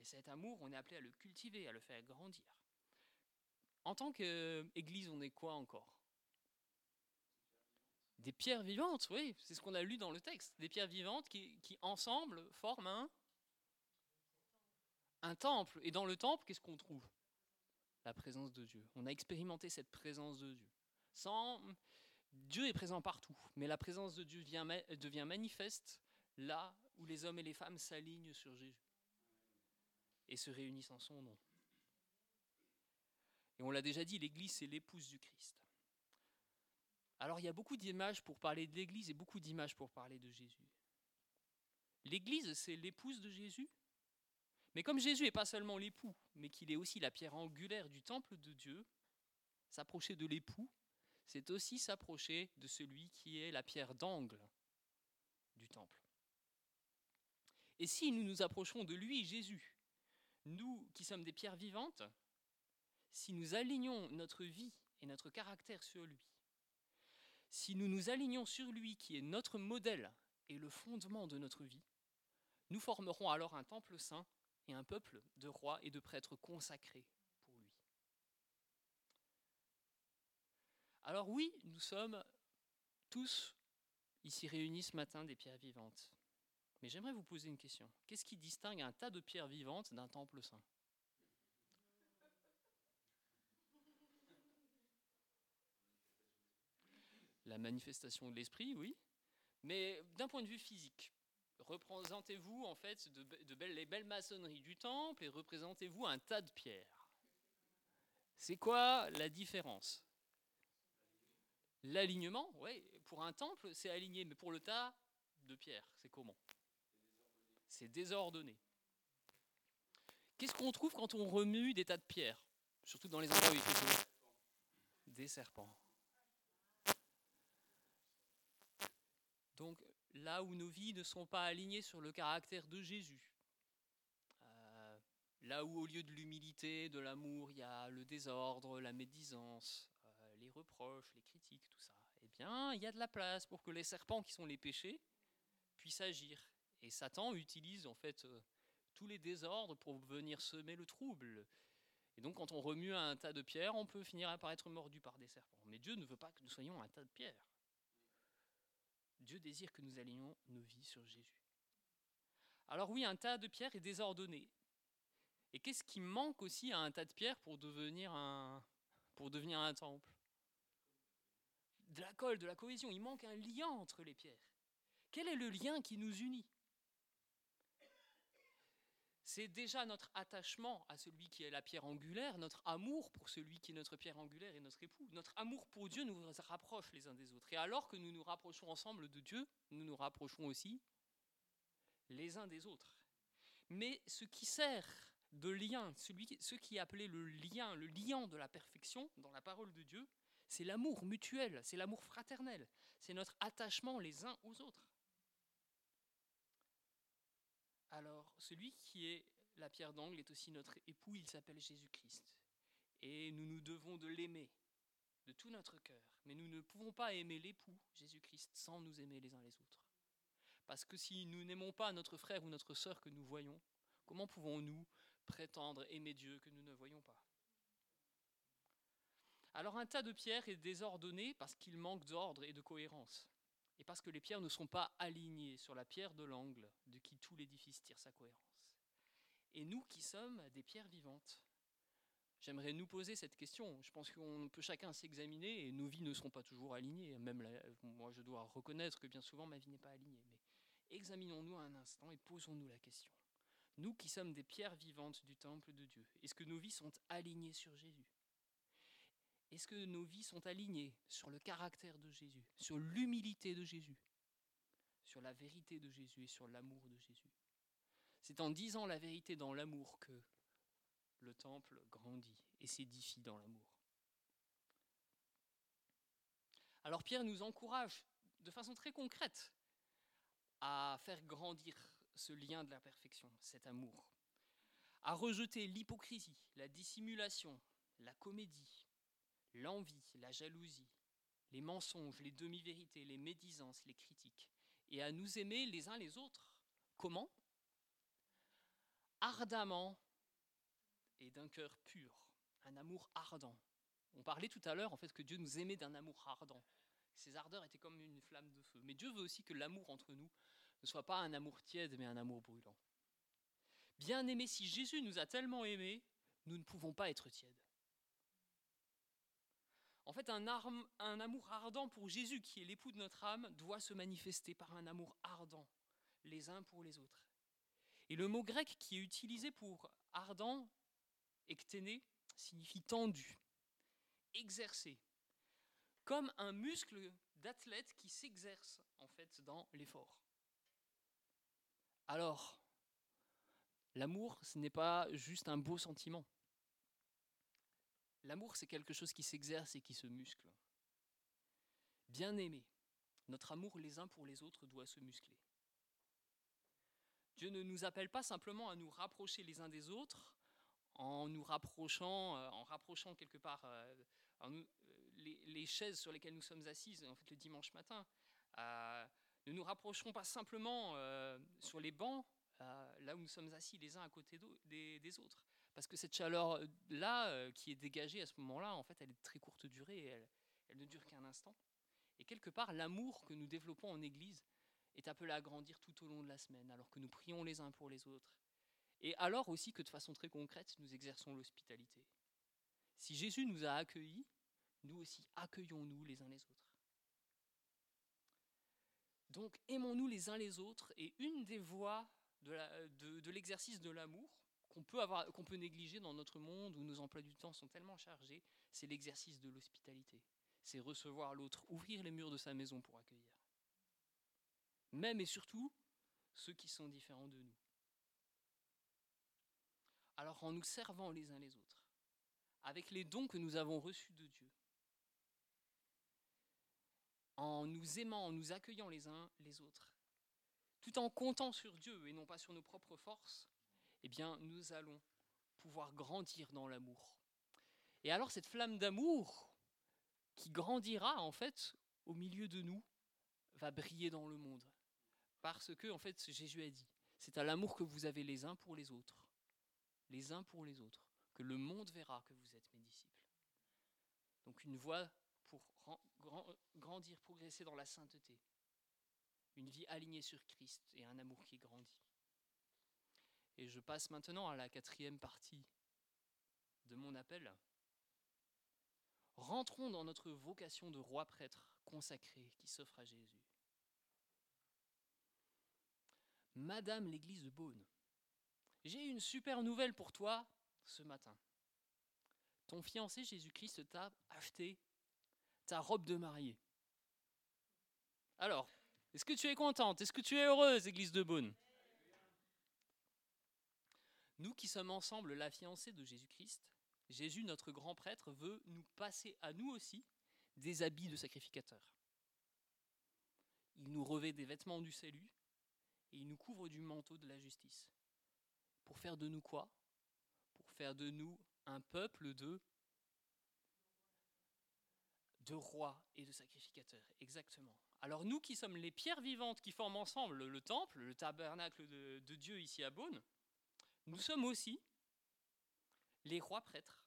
Et cet amour, on est appelé à le cultiver, à le faire grandir. En tant qu'Église, on est quoi encore? Des pierres vivantes, oui, c'est ce qu'on a lu dans le texte. Des pierres vivantes qui, ensemble forment un, temple. Et dans le temple, qu'est-ce qu'on trouve? La présence de Dieu. On a expérimenté cette présence de Dieu. Dieu est présent partout, mais la présence de Dieu devient manifeste là où les hommes et les femmes s'alignent sur Jésus et se réunissent en son nom. Et on l'a déjà dit, l'Église, c'est l'épouse du Christ. Alors il y a beaucoup d'images pour parler de l'Église et beaucoup d'images pour parler de Jésus. L'Église, c'est l'épouse de Jésus? Mais comme Jésus n'est pas seulement l'époux, mais qu'il est aussi la pierre angulaire du temple de Dieu, s'approcher de l'époux, c'est aussi s'approcher de celui qui est la pierre d'angle du temple. Et si nous nous approchons de lui, Jésus, nous qui sommes des pierres vivantes, si nous alignons notre vie et notre caractère sur lui, si nous nous alignons sur lui qui est notre modèle et le fondement de notre vie, nous formerons alors un temple saint et un peuple de rois et de prêtres consacrés pour lui. Alors oui, nous sommes tous ici réunis ce matin des pierres vivantes. Mais j'aimerais vous poser une question. Qu'est-ce qui distingue un tas de pierres vivantes d'un temple saint? La manifestation de l'esprit, oui. Mais d'un point de vue physique, représentez-vous en fait de, belles, les belles maçonneries du temple et représentez-vous un tas de pierres. C'est quoi la différence? L'alignement, oui, pour un temple, c'est aligné, mais pour le tas de pierres, c'est comment? C'est désordonné. Qu'est-ce qu'on trouve quand on remue des tas de pierres? Surtout dans les endroits où il Des serpents. Donc, là où nos vies ne sont pas alignées sur le caractère de Jésus. Euh, là où au lieu de l'humilité, de l'amour, il y a le désordre, la médisance, euh, les reproches, les critiques, tout ça. Eh bien, il y a de la place pour que les serpents qui sont les péchés puissent agir. Et Satan utilise en fait euh, tous les désordres pour venir semer le trouble. Et donc, quand on remue un tas de pierres, on peut finir par être mordu par des serpents. Mais Dieu ne veut pas que nous soyons un tas de pierres. Dieu désire que nous alignions nos vies sur Jésus. Alors oui, un tas de pierres est désordonné. Et qu'est-ce qui manque aussi à un tas de pierres pour devenir un, pour devenir un temple? De la colle, de la cohésion. Il manque un lien entre les pierres. Quel est le lien qui nous unit? C'est déjà notre attachement à celui qui est la pierre angulaire, notre amour pour celui qui est notre pierre angulaire et notre époux. Notre amour pour Dieu nous rapproche les uns des autres. Et alors que nous nous rapprochons ensemble de Dieu, nous nous rapprochons aussi les uns des autres. Mais ce qui sert de lien, ce qui est appelé le lien, le lien de la perfection dans la parole de Dieu, c'est l'amour mutuel, c'est l'amour fraternel, c'est notre attachement les uns aux autres. Alors, celui qui est la pierre d'angle est aussi notre époux, il s'appelle Jésus-Christ. Et nous nous devons de l'aimer de tout notre cœur. Mais nous ne pouvons pas aimer l'époux, Jésus-Christ, sans nous aimer les uns les autres. Parce que si nous n'aimons pas notre frère ou notre sœur que nous voyons, comment pouvons-nous prétendre aimer Dieu que nous ne voyons pas? Alors un tas de pierres est désordonné parce qu'il manque d'ordre et de cohérence et parce que les pierres ne sont pas alignées sur la pierre de l'angle de qui tout l'édifice tire sa cohérence. Et nous qui sommes des pierres vivantes, j'aimerais nous poser cette question. Je pense qu'on peut chacun s'examiner et nos vies ne seront pas toujours alignées. Même moi, je dois reconnaître que bien souvent ma vie n'est pas alignée. Mais examinons-nous un instant et posons-nous la question. Nous qui sommes des pierres vivantes du temple de Dieu, est-ce que nos vies sont alignées sur Jésus? Est-ce que nos vies sont alignées sur le caractère de Jésus, sur l'humilité de Jésus, sur la vérité de Jésus et sur l'amour de Jésus? C'est en disant la vérité dans l'amour que le temple grandit et s'édifie dans l'amour. Alors Pierre nous encourage de façon très concrète à faire grandir ce lien de la perfection, cet amour, à rejeter l'hypocrisie, la dissimulation, la comédie, l'envie, la jalousie, les mensonges, les demi-vérités, les médisances, les critiques, et à nous aimer les uns les autres. Comment? Ardemment et d'un cœur pur, un amour ardent. On parlait tout à l'heure en fait que Dieu nous aimait d'un amour ardent. Ces ardeurs étaient comme une flamme de feu. Mais Dieu veut aussi que l'amour entre nous ne soit pas un amour tiède, mais un amour brûlant. Bien aimé, si Jésus nous a tellement aimés, nous ne pouvons pas être tièdes. En fait, un, amour ardent pour Jésus, qui est l'époux de notre âme, doit se manifester par un amour ardent, les uns pour les autres. Et le mot grec qui est utilisé pour ardent, ekténé, signifie tendu, exercé, comme un muscle d'athlète qui s'exerce en fait dans l'effort. Alors, l'amour, ce n'est pas juste un beau sentiment. L'amour, c'est quelque chose qui s'exerce et qui se muscle. Bien aimé, notre amour les uns pour les autres doit se muscler. Dieu ne nous appelle pas simplement à nous rapprocher les uns des autres en nous rapprochant, euh, en rapprochant quelque part euh, euh, les, chaises sur lesquelles nous sommes assises en le dimanche matin. ne nous rapprocherons pas simplement sur les bancs, là où nous sommes assis les uns à côté des, autres. Parce que cette chaleur-là, qui est dégagée à ce moment-là, en fait, elle est de très courte durée, elle, elle ne dure qu'un instant. Et quelque part, l'amour que nous développons en Église est appelé à grandir tout au long de la semaine, alors que nous prions les uns pour les autres. Et alors aussi que de façon très concrète, nous exerçons l'hospitalité. Si Jésus nous a accueillis, nous aussi accueillons-nous les uns les autres. Donc aimons-nous les uns les autres et une des voies de l'exercice de, l'amour qu'on peut, négliger dans notre monde où nos emplois du temps sont tellement chargés, c'est l'exercice de l'hospitalité. C'est recevoir l'autre, ouvrir les murs de sa maison pour accueillir. Même et surtout ceux qui sont différents de nous. Alors en nous servant les uns les autres, avec les dons que nous avons reçus de Dieu, en nous aimant, en nous accueillant les uns les autres, tout en comptant sur Dieu et non pas sur nos propres forces, eh bien, nous allons pouvoir grandir dans l'amour. Et alors, cette flamme d'amour qui grandira en fait au milieu de nous va briller dans le monde. Parce que, en fait, Jésus a dit, c'est à l'amour que vous avez les uns pour les autres, les uns pour les autres, que le monde verra que vous êtes mes disciples. Donc une voie pour grandir, progresser dans la sainteté, une vie alignée sur Christ et un amour qui grandit. Et je passe maintenant à la quatrième partie de mon appel. Rentrons dans notre vocation de roi prêtre consacré qui s'offre à Jésus. Madame l'église de Beaune, j'ai une super nouvelle pour toi ce matin. Ton fiancé Jésus-Christ t'a acheté ta robe de mariée. Alors, est-ce que tu es contente? Est-ce que tu es heureuse, Église de Beaune? Nous qui sommes ensemble la fiancée de Jésus-Christ, Jésus, notre grand prêtre, veut nous passer à nous aussi des habits de sacrificateur. Il nous revêt des vêtements du salut et il nous couvre du manteau de la justice. Pour faire de nous quoi? Pour faire de nous un peuple de de rois et de sacrificateurs, exactement. Alors nous qui sommes les pierres vivantes qui forment ensemble le temple, le tabernacle de, de Dieu ici à Beaune, nous sommes aussi les rois prêtres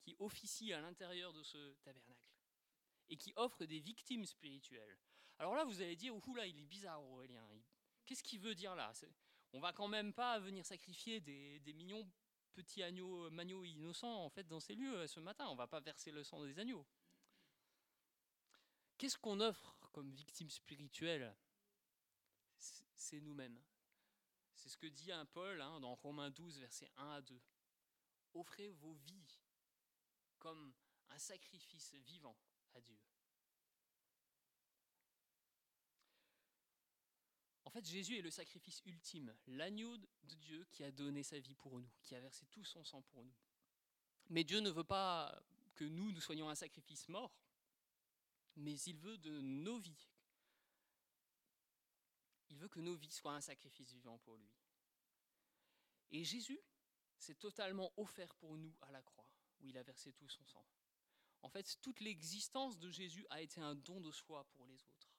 qui officient à l'intérieur de ce tabernacle et qui offrent des victimes spirituelles. Alors là, vous allez dire, là, il est bizarre Aurélien. Qu'est-ce qu'il veut dire là? On va quand même pas venir sacrifier des, des mignons petits agneaux, magneaux innocents en fait dans ces lieux ce matin. On va pas verser le sang des agneaux. Qu'est-ce qu'on offre comme victime spirituelle C'est nous-mêmes. C'est ce que dit Paul hein, dans Romains 12, versets 1 à 2. Offrez vos vies comme un sacrifice vivant à Dieu. En fait, Jésus est le sacrifice ultime, l'agneau de Dieu qui a donné sa vie pour nous, qui a versé tout son sang pour nous. Mais Dieu ne veut pas que nous, nous soyons un sacrifice mort, mais il veut de nos vies. Il veut que nos vies soient un sacrifice vivant pour lui. Et Jésus s'est totalement offert pour nous à la croix, où il a versé tout son sang. En fait, toute l'existence de Jésus a été un don de soi pour les autres.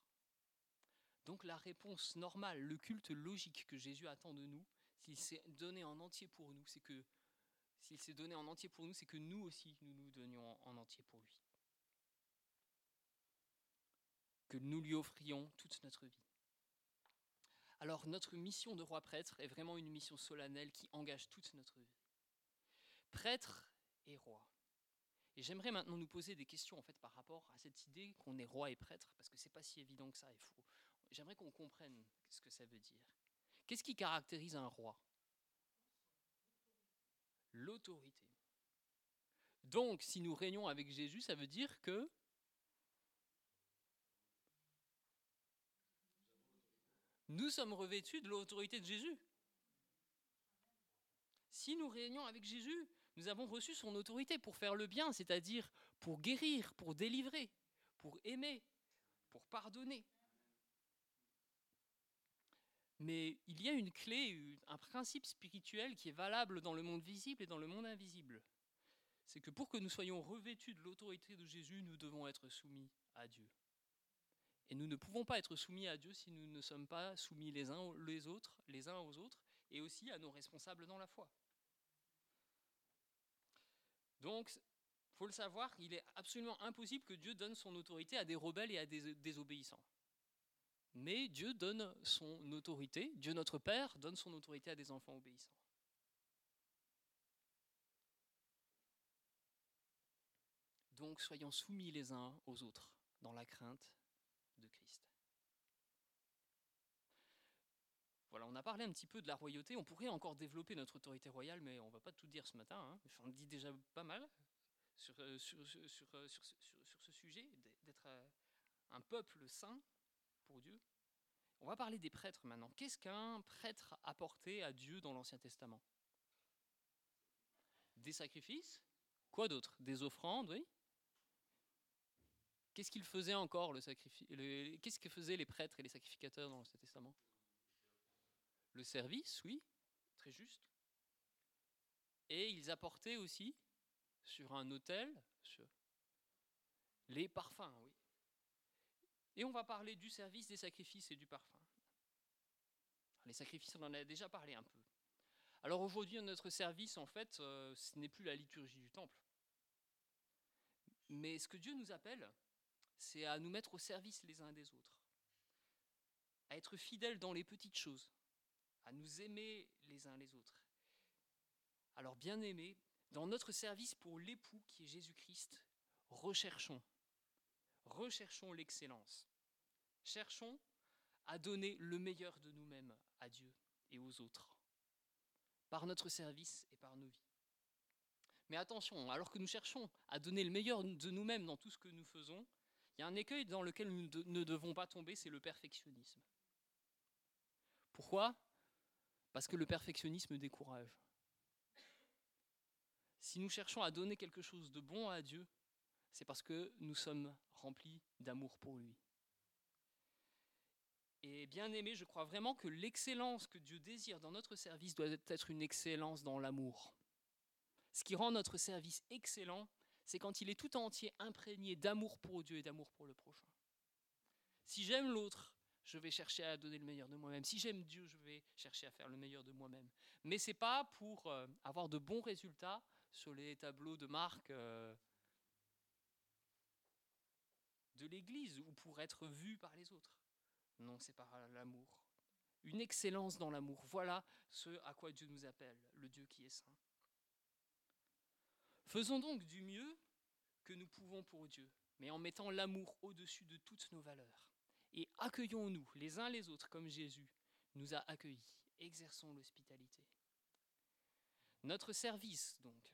Donc la réponse normale, le culte logique que Jésus attend de nous, s'il s'est donné en entier pour nous, c'est que s'il s'est donné en entier pour nous, c'est que nous aussi nous nous donnions en entier pour lui. Que nous lui offrions toute notre vie. Alors notre mission de roi prêtre est vraiment une mission solennelle qui engage toute notre vie. Prêtre et roi. Et j'aimerais maintenant nous poser des questions en fait par rapport à cette idée qu'on est roi et prêtre, parce que c'est pas si évident que ça. Il faut, j'aimerais qu'on comprenne ce que ça veut dire. Qu'est-ce qui caractérise un roi? L'autorité. Donc, si nous régnons avec Jésus, ça veut dire que nous sommes revêtus de l'autorité de Jésus. Si nous régnons avec Jésus, nous avons reçu son autorité pour faire le bien, c'est-à-dire pour guérir, pour délivrer, pour aimer, pour pardonner. Mais il y a une clé, un principe spirituel qui est valable dans le monde visible et dans le monde invisible. C'est que pour que nous soyons revêtus de l'autorité de Jésus, nous devons être soumis à Dieu. Et nous ne pouvons pas être soumis à Dieu si nous ne sommes pas soumis les uns, les autres, les uns aux autres, et aussi à nos responsables dans la foi. Donc, faut le savoir, il est absolument impossible que Dieu donne son autorité à des rebelles et à des désobéissants. Mais Dieu donne son autorité, Dieu notre Père donne son autorité à des enfants obéissants. Donc soyons soumis les uns aux autres dans la crainte Voilà, on a parlé un petit peu de la royauté. On pourrait encore développer notre autorité royale, mais on ne va pas tout dire ce matin. Hein. On dit déjà pas mal sur, euh, sur, sur, sur, ce sujet, d'être euh, un peuple saint pour Dieu. On va parler des prêtres maintenant. Qu'est-ce qu'un prêtre apportait à Dieu dans l'Ancien Testament? Des sacrifices? Quoi d'autre? Des offrandes, oui? Qu'est-ce qu'ils faisaient encore Qu'est-ce que faisaient les prêtres et les sacrificateurs dans l'Ancien Testament? Le service, oui, très juste. Et ils apportaient aussi sur un autel les parfums, oui. Et on va parler du service, des sacrifices et du parfum. Les sacrifices, on en a déjà parlé un peu. Alors aujourd'hui, notre service, en fait, euh, ce n'est plus la liturgie du temple. Mais ce que Dieu nous appelle, c'est à nous mettre au service les uns des autres, à être fidèles dans les petites choses, à nous aimer les uns les autres. Alors bien aimés, dans notre service pour l'époux qui est Jésus-Christ, recherchons recherchons l'excellence. Cherchons à donner le meilleur de nous-mêmes à Dieu et aux autres, par notre service et par nos vies. Mais attention, alors que nous cherchons à donner le meilleur de nous-mêmes dans tout ce que nous faisons, il y a un écueil dans lequel nous ne devons pas tomber, c'est le perfectionnisme. Pourquoi? Parce que le perfectionnisme décourage. Si nous cherchons à donner quelque chose de bon à Dieu, c'est parce que nous sommes remplis d'amour pour lui. Et bien aimé, je crois vraiment que l'excellence que Dieu désire dans notre service doit être une excellence dans l'amour. Ce qui rend notre service excellent, c'est quand il est tout entier imprégné d'amour pour Dieu et d'amour pour le prochain. Si j'aime l'autre, je vais chercher à donner le meilleur de moi-même. Si j'aime Dieu, je vais chercher à faire le meilleur de moi-même. Mais ce n'est pas pour euh, avoir de bons résultats sur les tableaux de marque euh, de l'Église ou pour être vu par les autres. Non, c'est par l'amour. Une excellence dans l'amour. Voilà ce à quoi Dieu nous appelle, le Dieu qui est saint. Faisons donc du mieux que nous pouvons pour Dieu, mais en mettant l'amour au-dessus de toutes nos valeurs. Et accueillons-nous les uns les autres comme Jésus nous a accueillis. Exerçons l'hospitalité. Notre service, donc,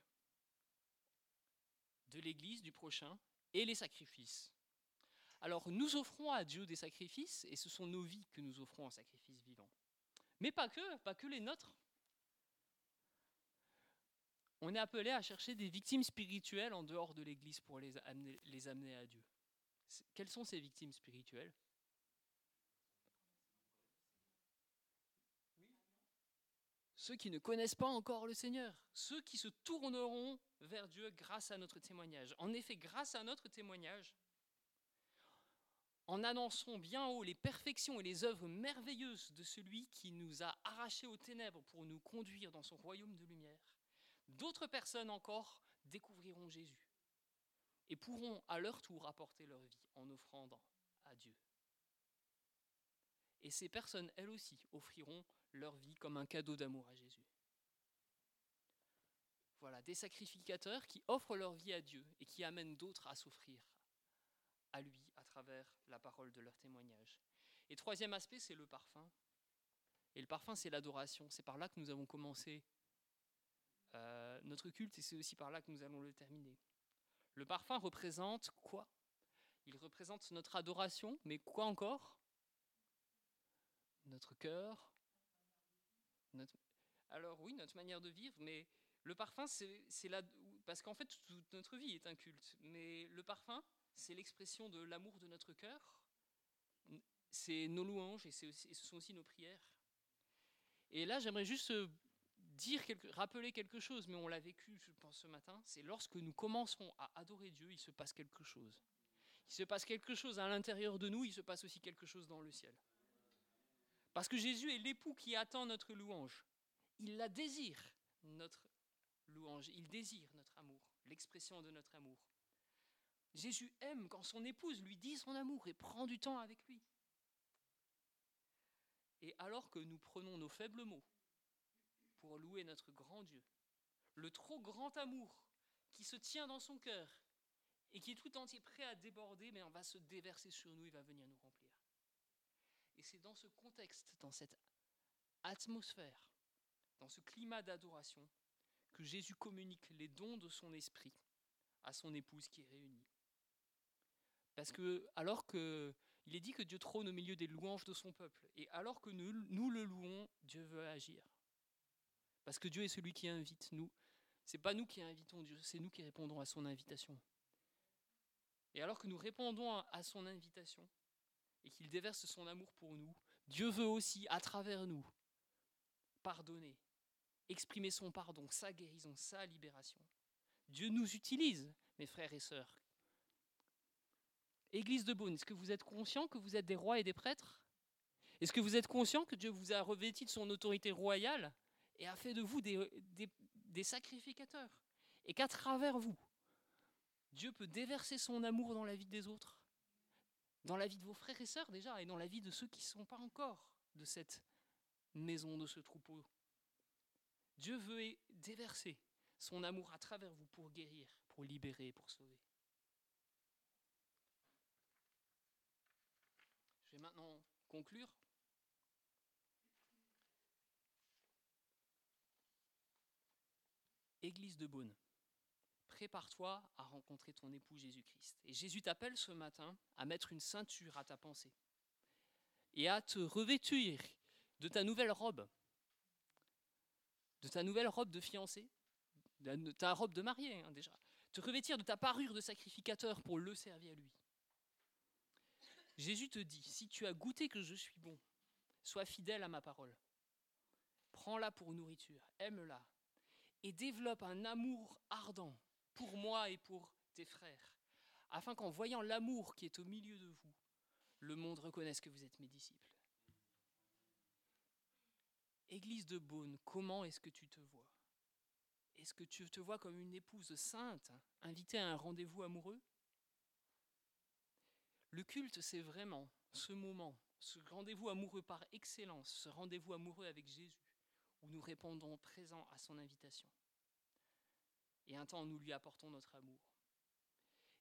de l'Église du prochain et les sacrifices alors nous offrons à Dieu des sacrifices, et ce sont nos vies que nous offrons en sacrifice vivant. Mais pas que, pas que les nôtres. On est appelé à chercher des victimes spirituelles en dehors de l'Église pour les amener, les amener à Dieu. Quelles sont ces victimes spirituelles? Ceux qui ne connaissent pas encore le Seigneur, ceux qui se tourneront vers Dieu grâce à notre témoignage. En effet, grâce à notre témoignage, en annonçant bien haut les perfections et les œuvres merveilleuses de celui qui nous a arrachés aux ténèbres pour nous conduire dans son royaume de lumière, d'autres personnes encore découvriront Jésus et pourront à leur tour apporter leur vie en offrant à Dieu. Et ces personnes, elles aussi, offriront leur vie comme un cadeau d'amour à Jésus. Voilà, des sacrificateurs qui offrent leur vie à Dieu et qui amènent d'autres à s'offrir à lui à travers la parole de leur témoignage. Et troisième aspect, c'est le parfum. Et le parfum, c'est l'adoration. C'est par là que nous avons commencé euh, notre culte et c'est aussi par là que nous allons le terminer. Le parfum représente quoi? Il représente notre adoration, mais quoi encore? Notre cœur? Alors oui, notre manière de vivre, mais le parfum, c'est là... Parce qu'en fait, toute notre vie est un culte. Mais le parfum, c'est l'expression de l'amour de notre cœur. C'est nos louanges et, ce sont aussi nos prières. Et là, j'aimerais juste dire rappeler quelque chose, mais on l'a vécu, je pense, ce matin, c'est lorsque nous commencerons à adorer Dieu, il se passe quelque chose. Il se passe quelque chose à l'intérieur de nous, il se passe aussi quelque chose dans le ciel. Parce que Jésus est l'époux qui attend notre louange. Il la désire, notre louange. Il désire notre amour, l'expression de notre amour. Jésus aime quand son épouse lui dit son amour et prend du temps avec lui. Et alors que nous prenons nos faibles mots pour louer notre grand Dieu. Le trop grand amour qui se tient dans son cœur et qui est tout entier prêt à déborder, mais on va se déverser sur nous, il va venir nous remplir. Et c'est dans ce contexte, dans cette atmosphère, dans ce climat d'adoration, que Jésus communique les dons de son esprit à son épouse qui est réunie. Parce que alors que il est dit que Dieu trône au milieu des louanges de son peuple, et alors que nous le louons, Dieu veut agir. Parce que Dieu est celui qui invite nous. C'est pas nous qui invitons Dieu, c'est nous qui répondons à son invitation. Et alors que nous répondons à son invitation et qu'il déverse son amour pour nous, Dieu veut aussi, à travers nous, pardonner, exprimer son pardon, sa guérison, sa libération. Dieu nous utilise, mes frères et sœurs. Église de Beaune, est-ce que vous êtes conscient que vous êtes des rois et des prêtres? Est-ce que vous êtes conscient que Dieu vous a revêti de son autorité royale et a fait de vous des, sacrificateurs. Et qu'à travers vous, Dieu peut déverser son amour dans la vie des autres, dans la vie de vos frères et sœurs déjà, et dans la vie de ceux qui ne sont pas encore de cette maison, de ce troupeau. Dieu veut déverser son amour à travers vous pour guérir, pour libérer, pour sauver. Je vais maintenant conclure De Beaune, prépare-toi à rencontrer ton époux Jésus-Christ. Et Jésus t'appelle ce matin à mettre une ceinture à ta pensée et à te revêtir de ta nouvelle robe, de ta nouvelle robe de fiancé, de ta robe de mariée hein, déjà, te revêtir de ta parure de sacrificateur pour le servir lui. Jésus te dit, si tu as goûté que je suis bon, sois fidèle à ma parole. Prends-la pour nourriture, aime-la, et développe un amour ardent pour moi et pour tes frères, afin qu'en voyant l'amour qui est au milieu de vous, le monde reconnaisse que vous êtes mes disciples. Église de Beaune, comment est-ce que tu te vois? Est-ce que tu te vois comme une épouse sainte, invitée à un rendez-vous amoureux? Le culte, c'est vraiment ce moment, ce rendez-vous amoureux par excellence, ce rendez-vous amoureux avec Jésus où nous répondons présent à son invitation. Et un temps, nous lui apportons notre amour.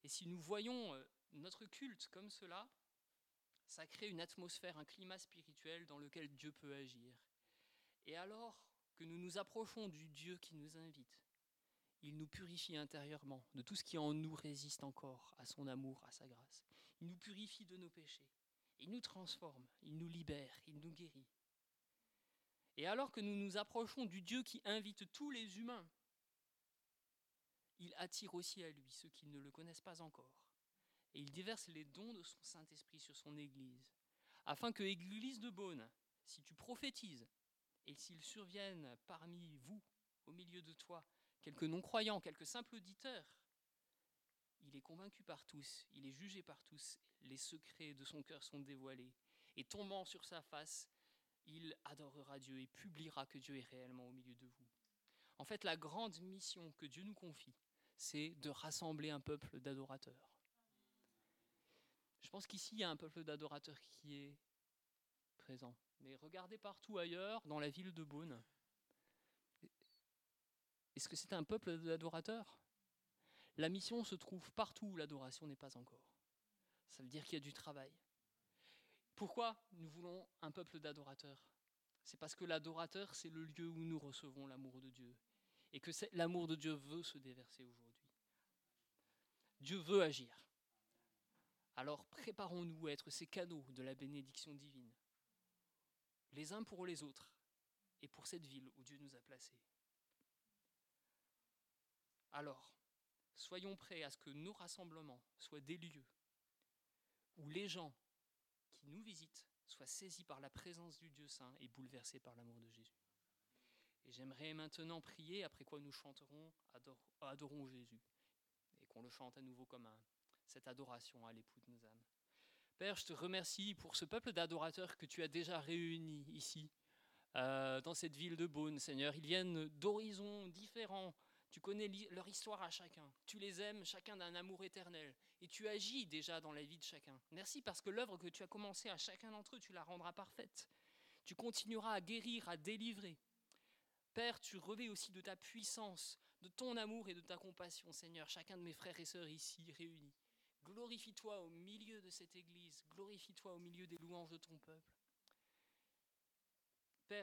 Et si nous voyons euh, notre culte comme cela, ça crée une atmosphère, un climat spirituel dans lequel Dieu peut agir. Et alors que nous nous approchons du Dieu qui nous invite, il nous purifie intérieurement de tout ce qui en nous résiste encore à son amour, à sa grâce. Il nous purifie de nos péchés. Il nous transforme, il nous libère, il nous guérit. Et alors que nous nous approchons du Dieu qui invite tous les humains, il attire aussi à lui ceux qui ne le connaissent pas encore. Et il déverse les dons de son Saint-Esprit sur son Église, afin que Église de Beaune, si tu prophétises, et s'il survienne parmi vous, au milieu de toi, quelques non-croyants, quelques simples auditeurs, il est convaincu par tous, il est jugé par tous, les secrets de son cœur sont dévoilés, et tombant sur sa face, il adorera Dieu et publiera que Dieu est réellement au milieu de vous. En fait, la grande mission que Dieu nous confie, c'est de rassembler un peuple d'adorateurs. Je pense qu'ici, il y a un peuple d'adorateurs qui est présent. Mais regardez partout ailleurs, dans la ville de Beaune. Est-ce que c'est un peuple d'adorateurs? La mission se trouve partout où l'adoration n'est pas encore. Ça veut dire qu'il y a du travail. Pourquoi nous voulons un peuple d'adorateurs? C'est parce que l'adorateur, c'est le lieu où nous recevons l'amour de Dieu. Et que l'amour de Dieu veut se déverser aujourd'hui. Dieu veut agir. Alors préparons-nous à être ces canaux de la bénédiction divine, les uns pour les autres, et pour cette ville où Dieu nous a placés. Alors, soyons prêts à ce que nos rassemblements soient des lieux où les gens nous visitent soient saisis par la présence du Dieu Saint et bouleversés par l'amour de Jésus. Et j'aimerais maintenant prier, après quoi nous chanterons Adorons Jésus, et qu'on le chante à nouveau comme un, cette adoration à l'époux de nos âmes. Père, je te remercie pour ce peuple d'adorateurs que tu as déjà réuni ici, euh, dans cette ville de Beaune, Seigneur. Ils viennent d'horizons différents, tu connais leur histoire à chacun. Tu les aimes, chacun d'un amour éternel. Et tu agis déjà dans la vie de chacun. Merci parce que l'œuvre que tu as commencée à chacun d'entre eux, tu la rendras parfaite. Tu continueras à guérir, à délivrer. Père, tu revais aussi de ta puissance, de ton amour et de ta compassion, Seigneur, chacun de mes frères et sœurs ici réunis. Glorifie-toi au milieu de cette Église, glorifie-toi au milieu des louanges de ton peuple.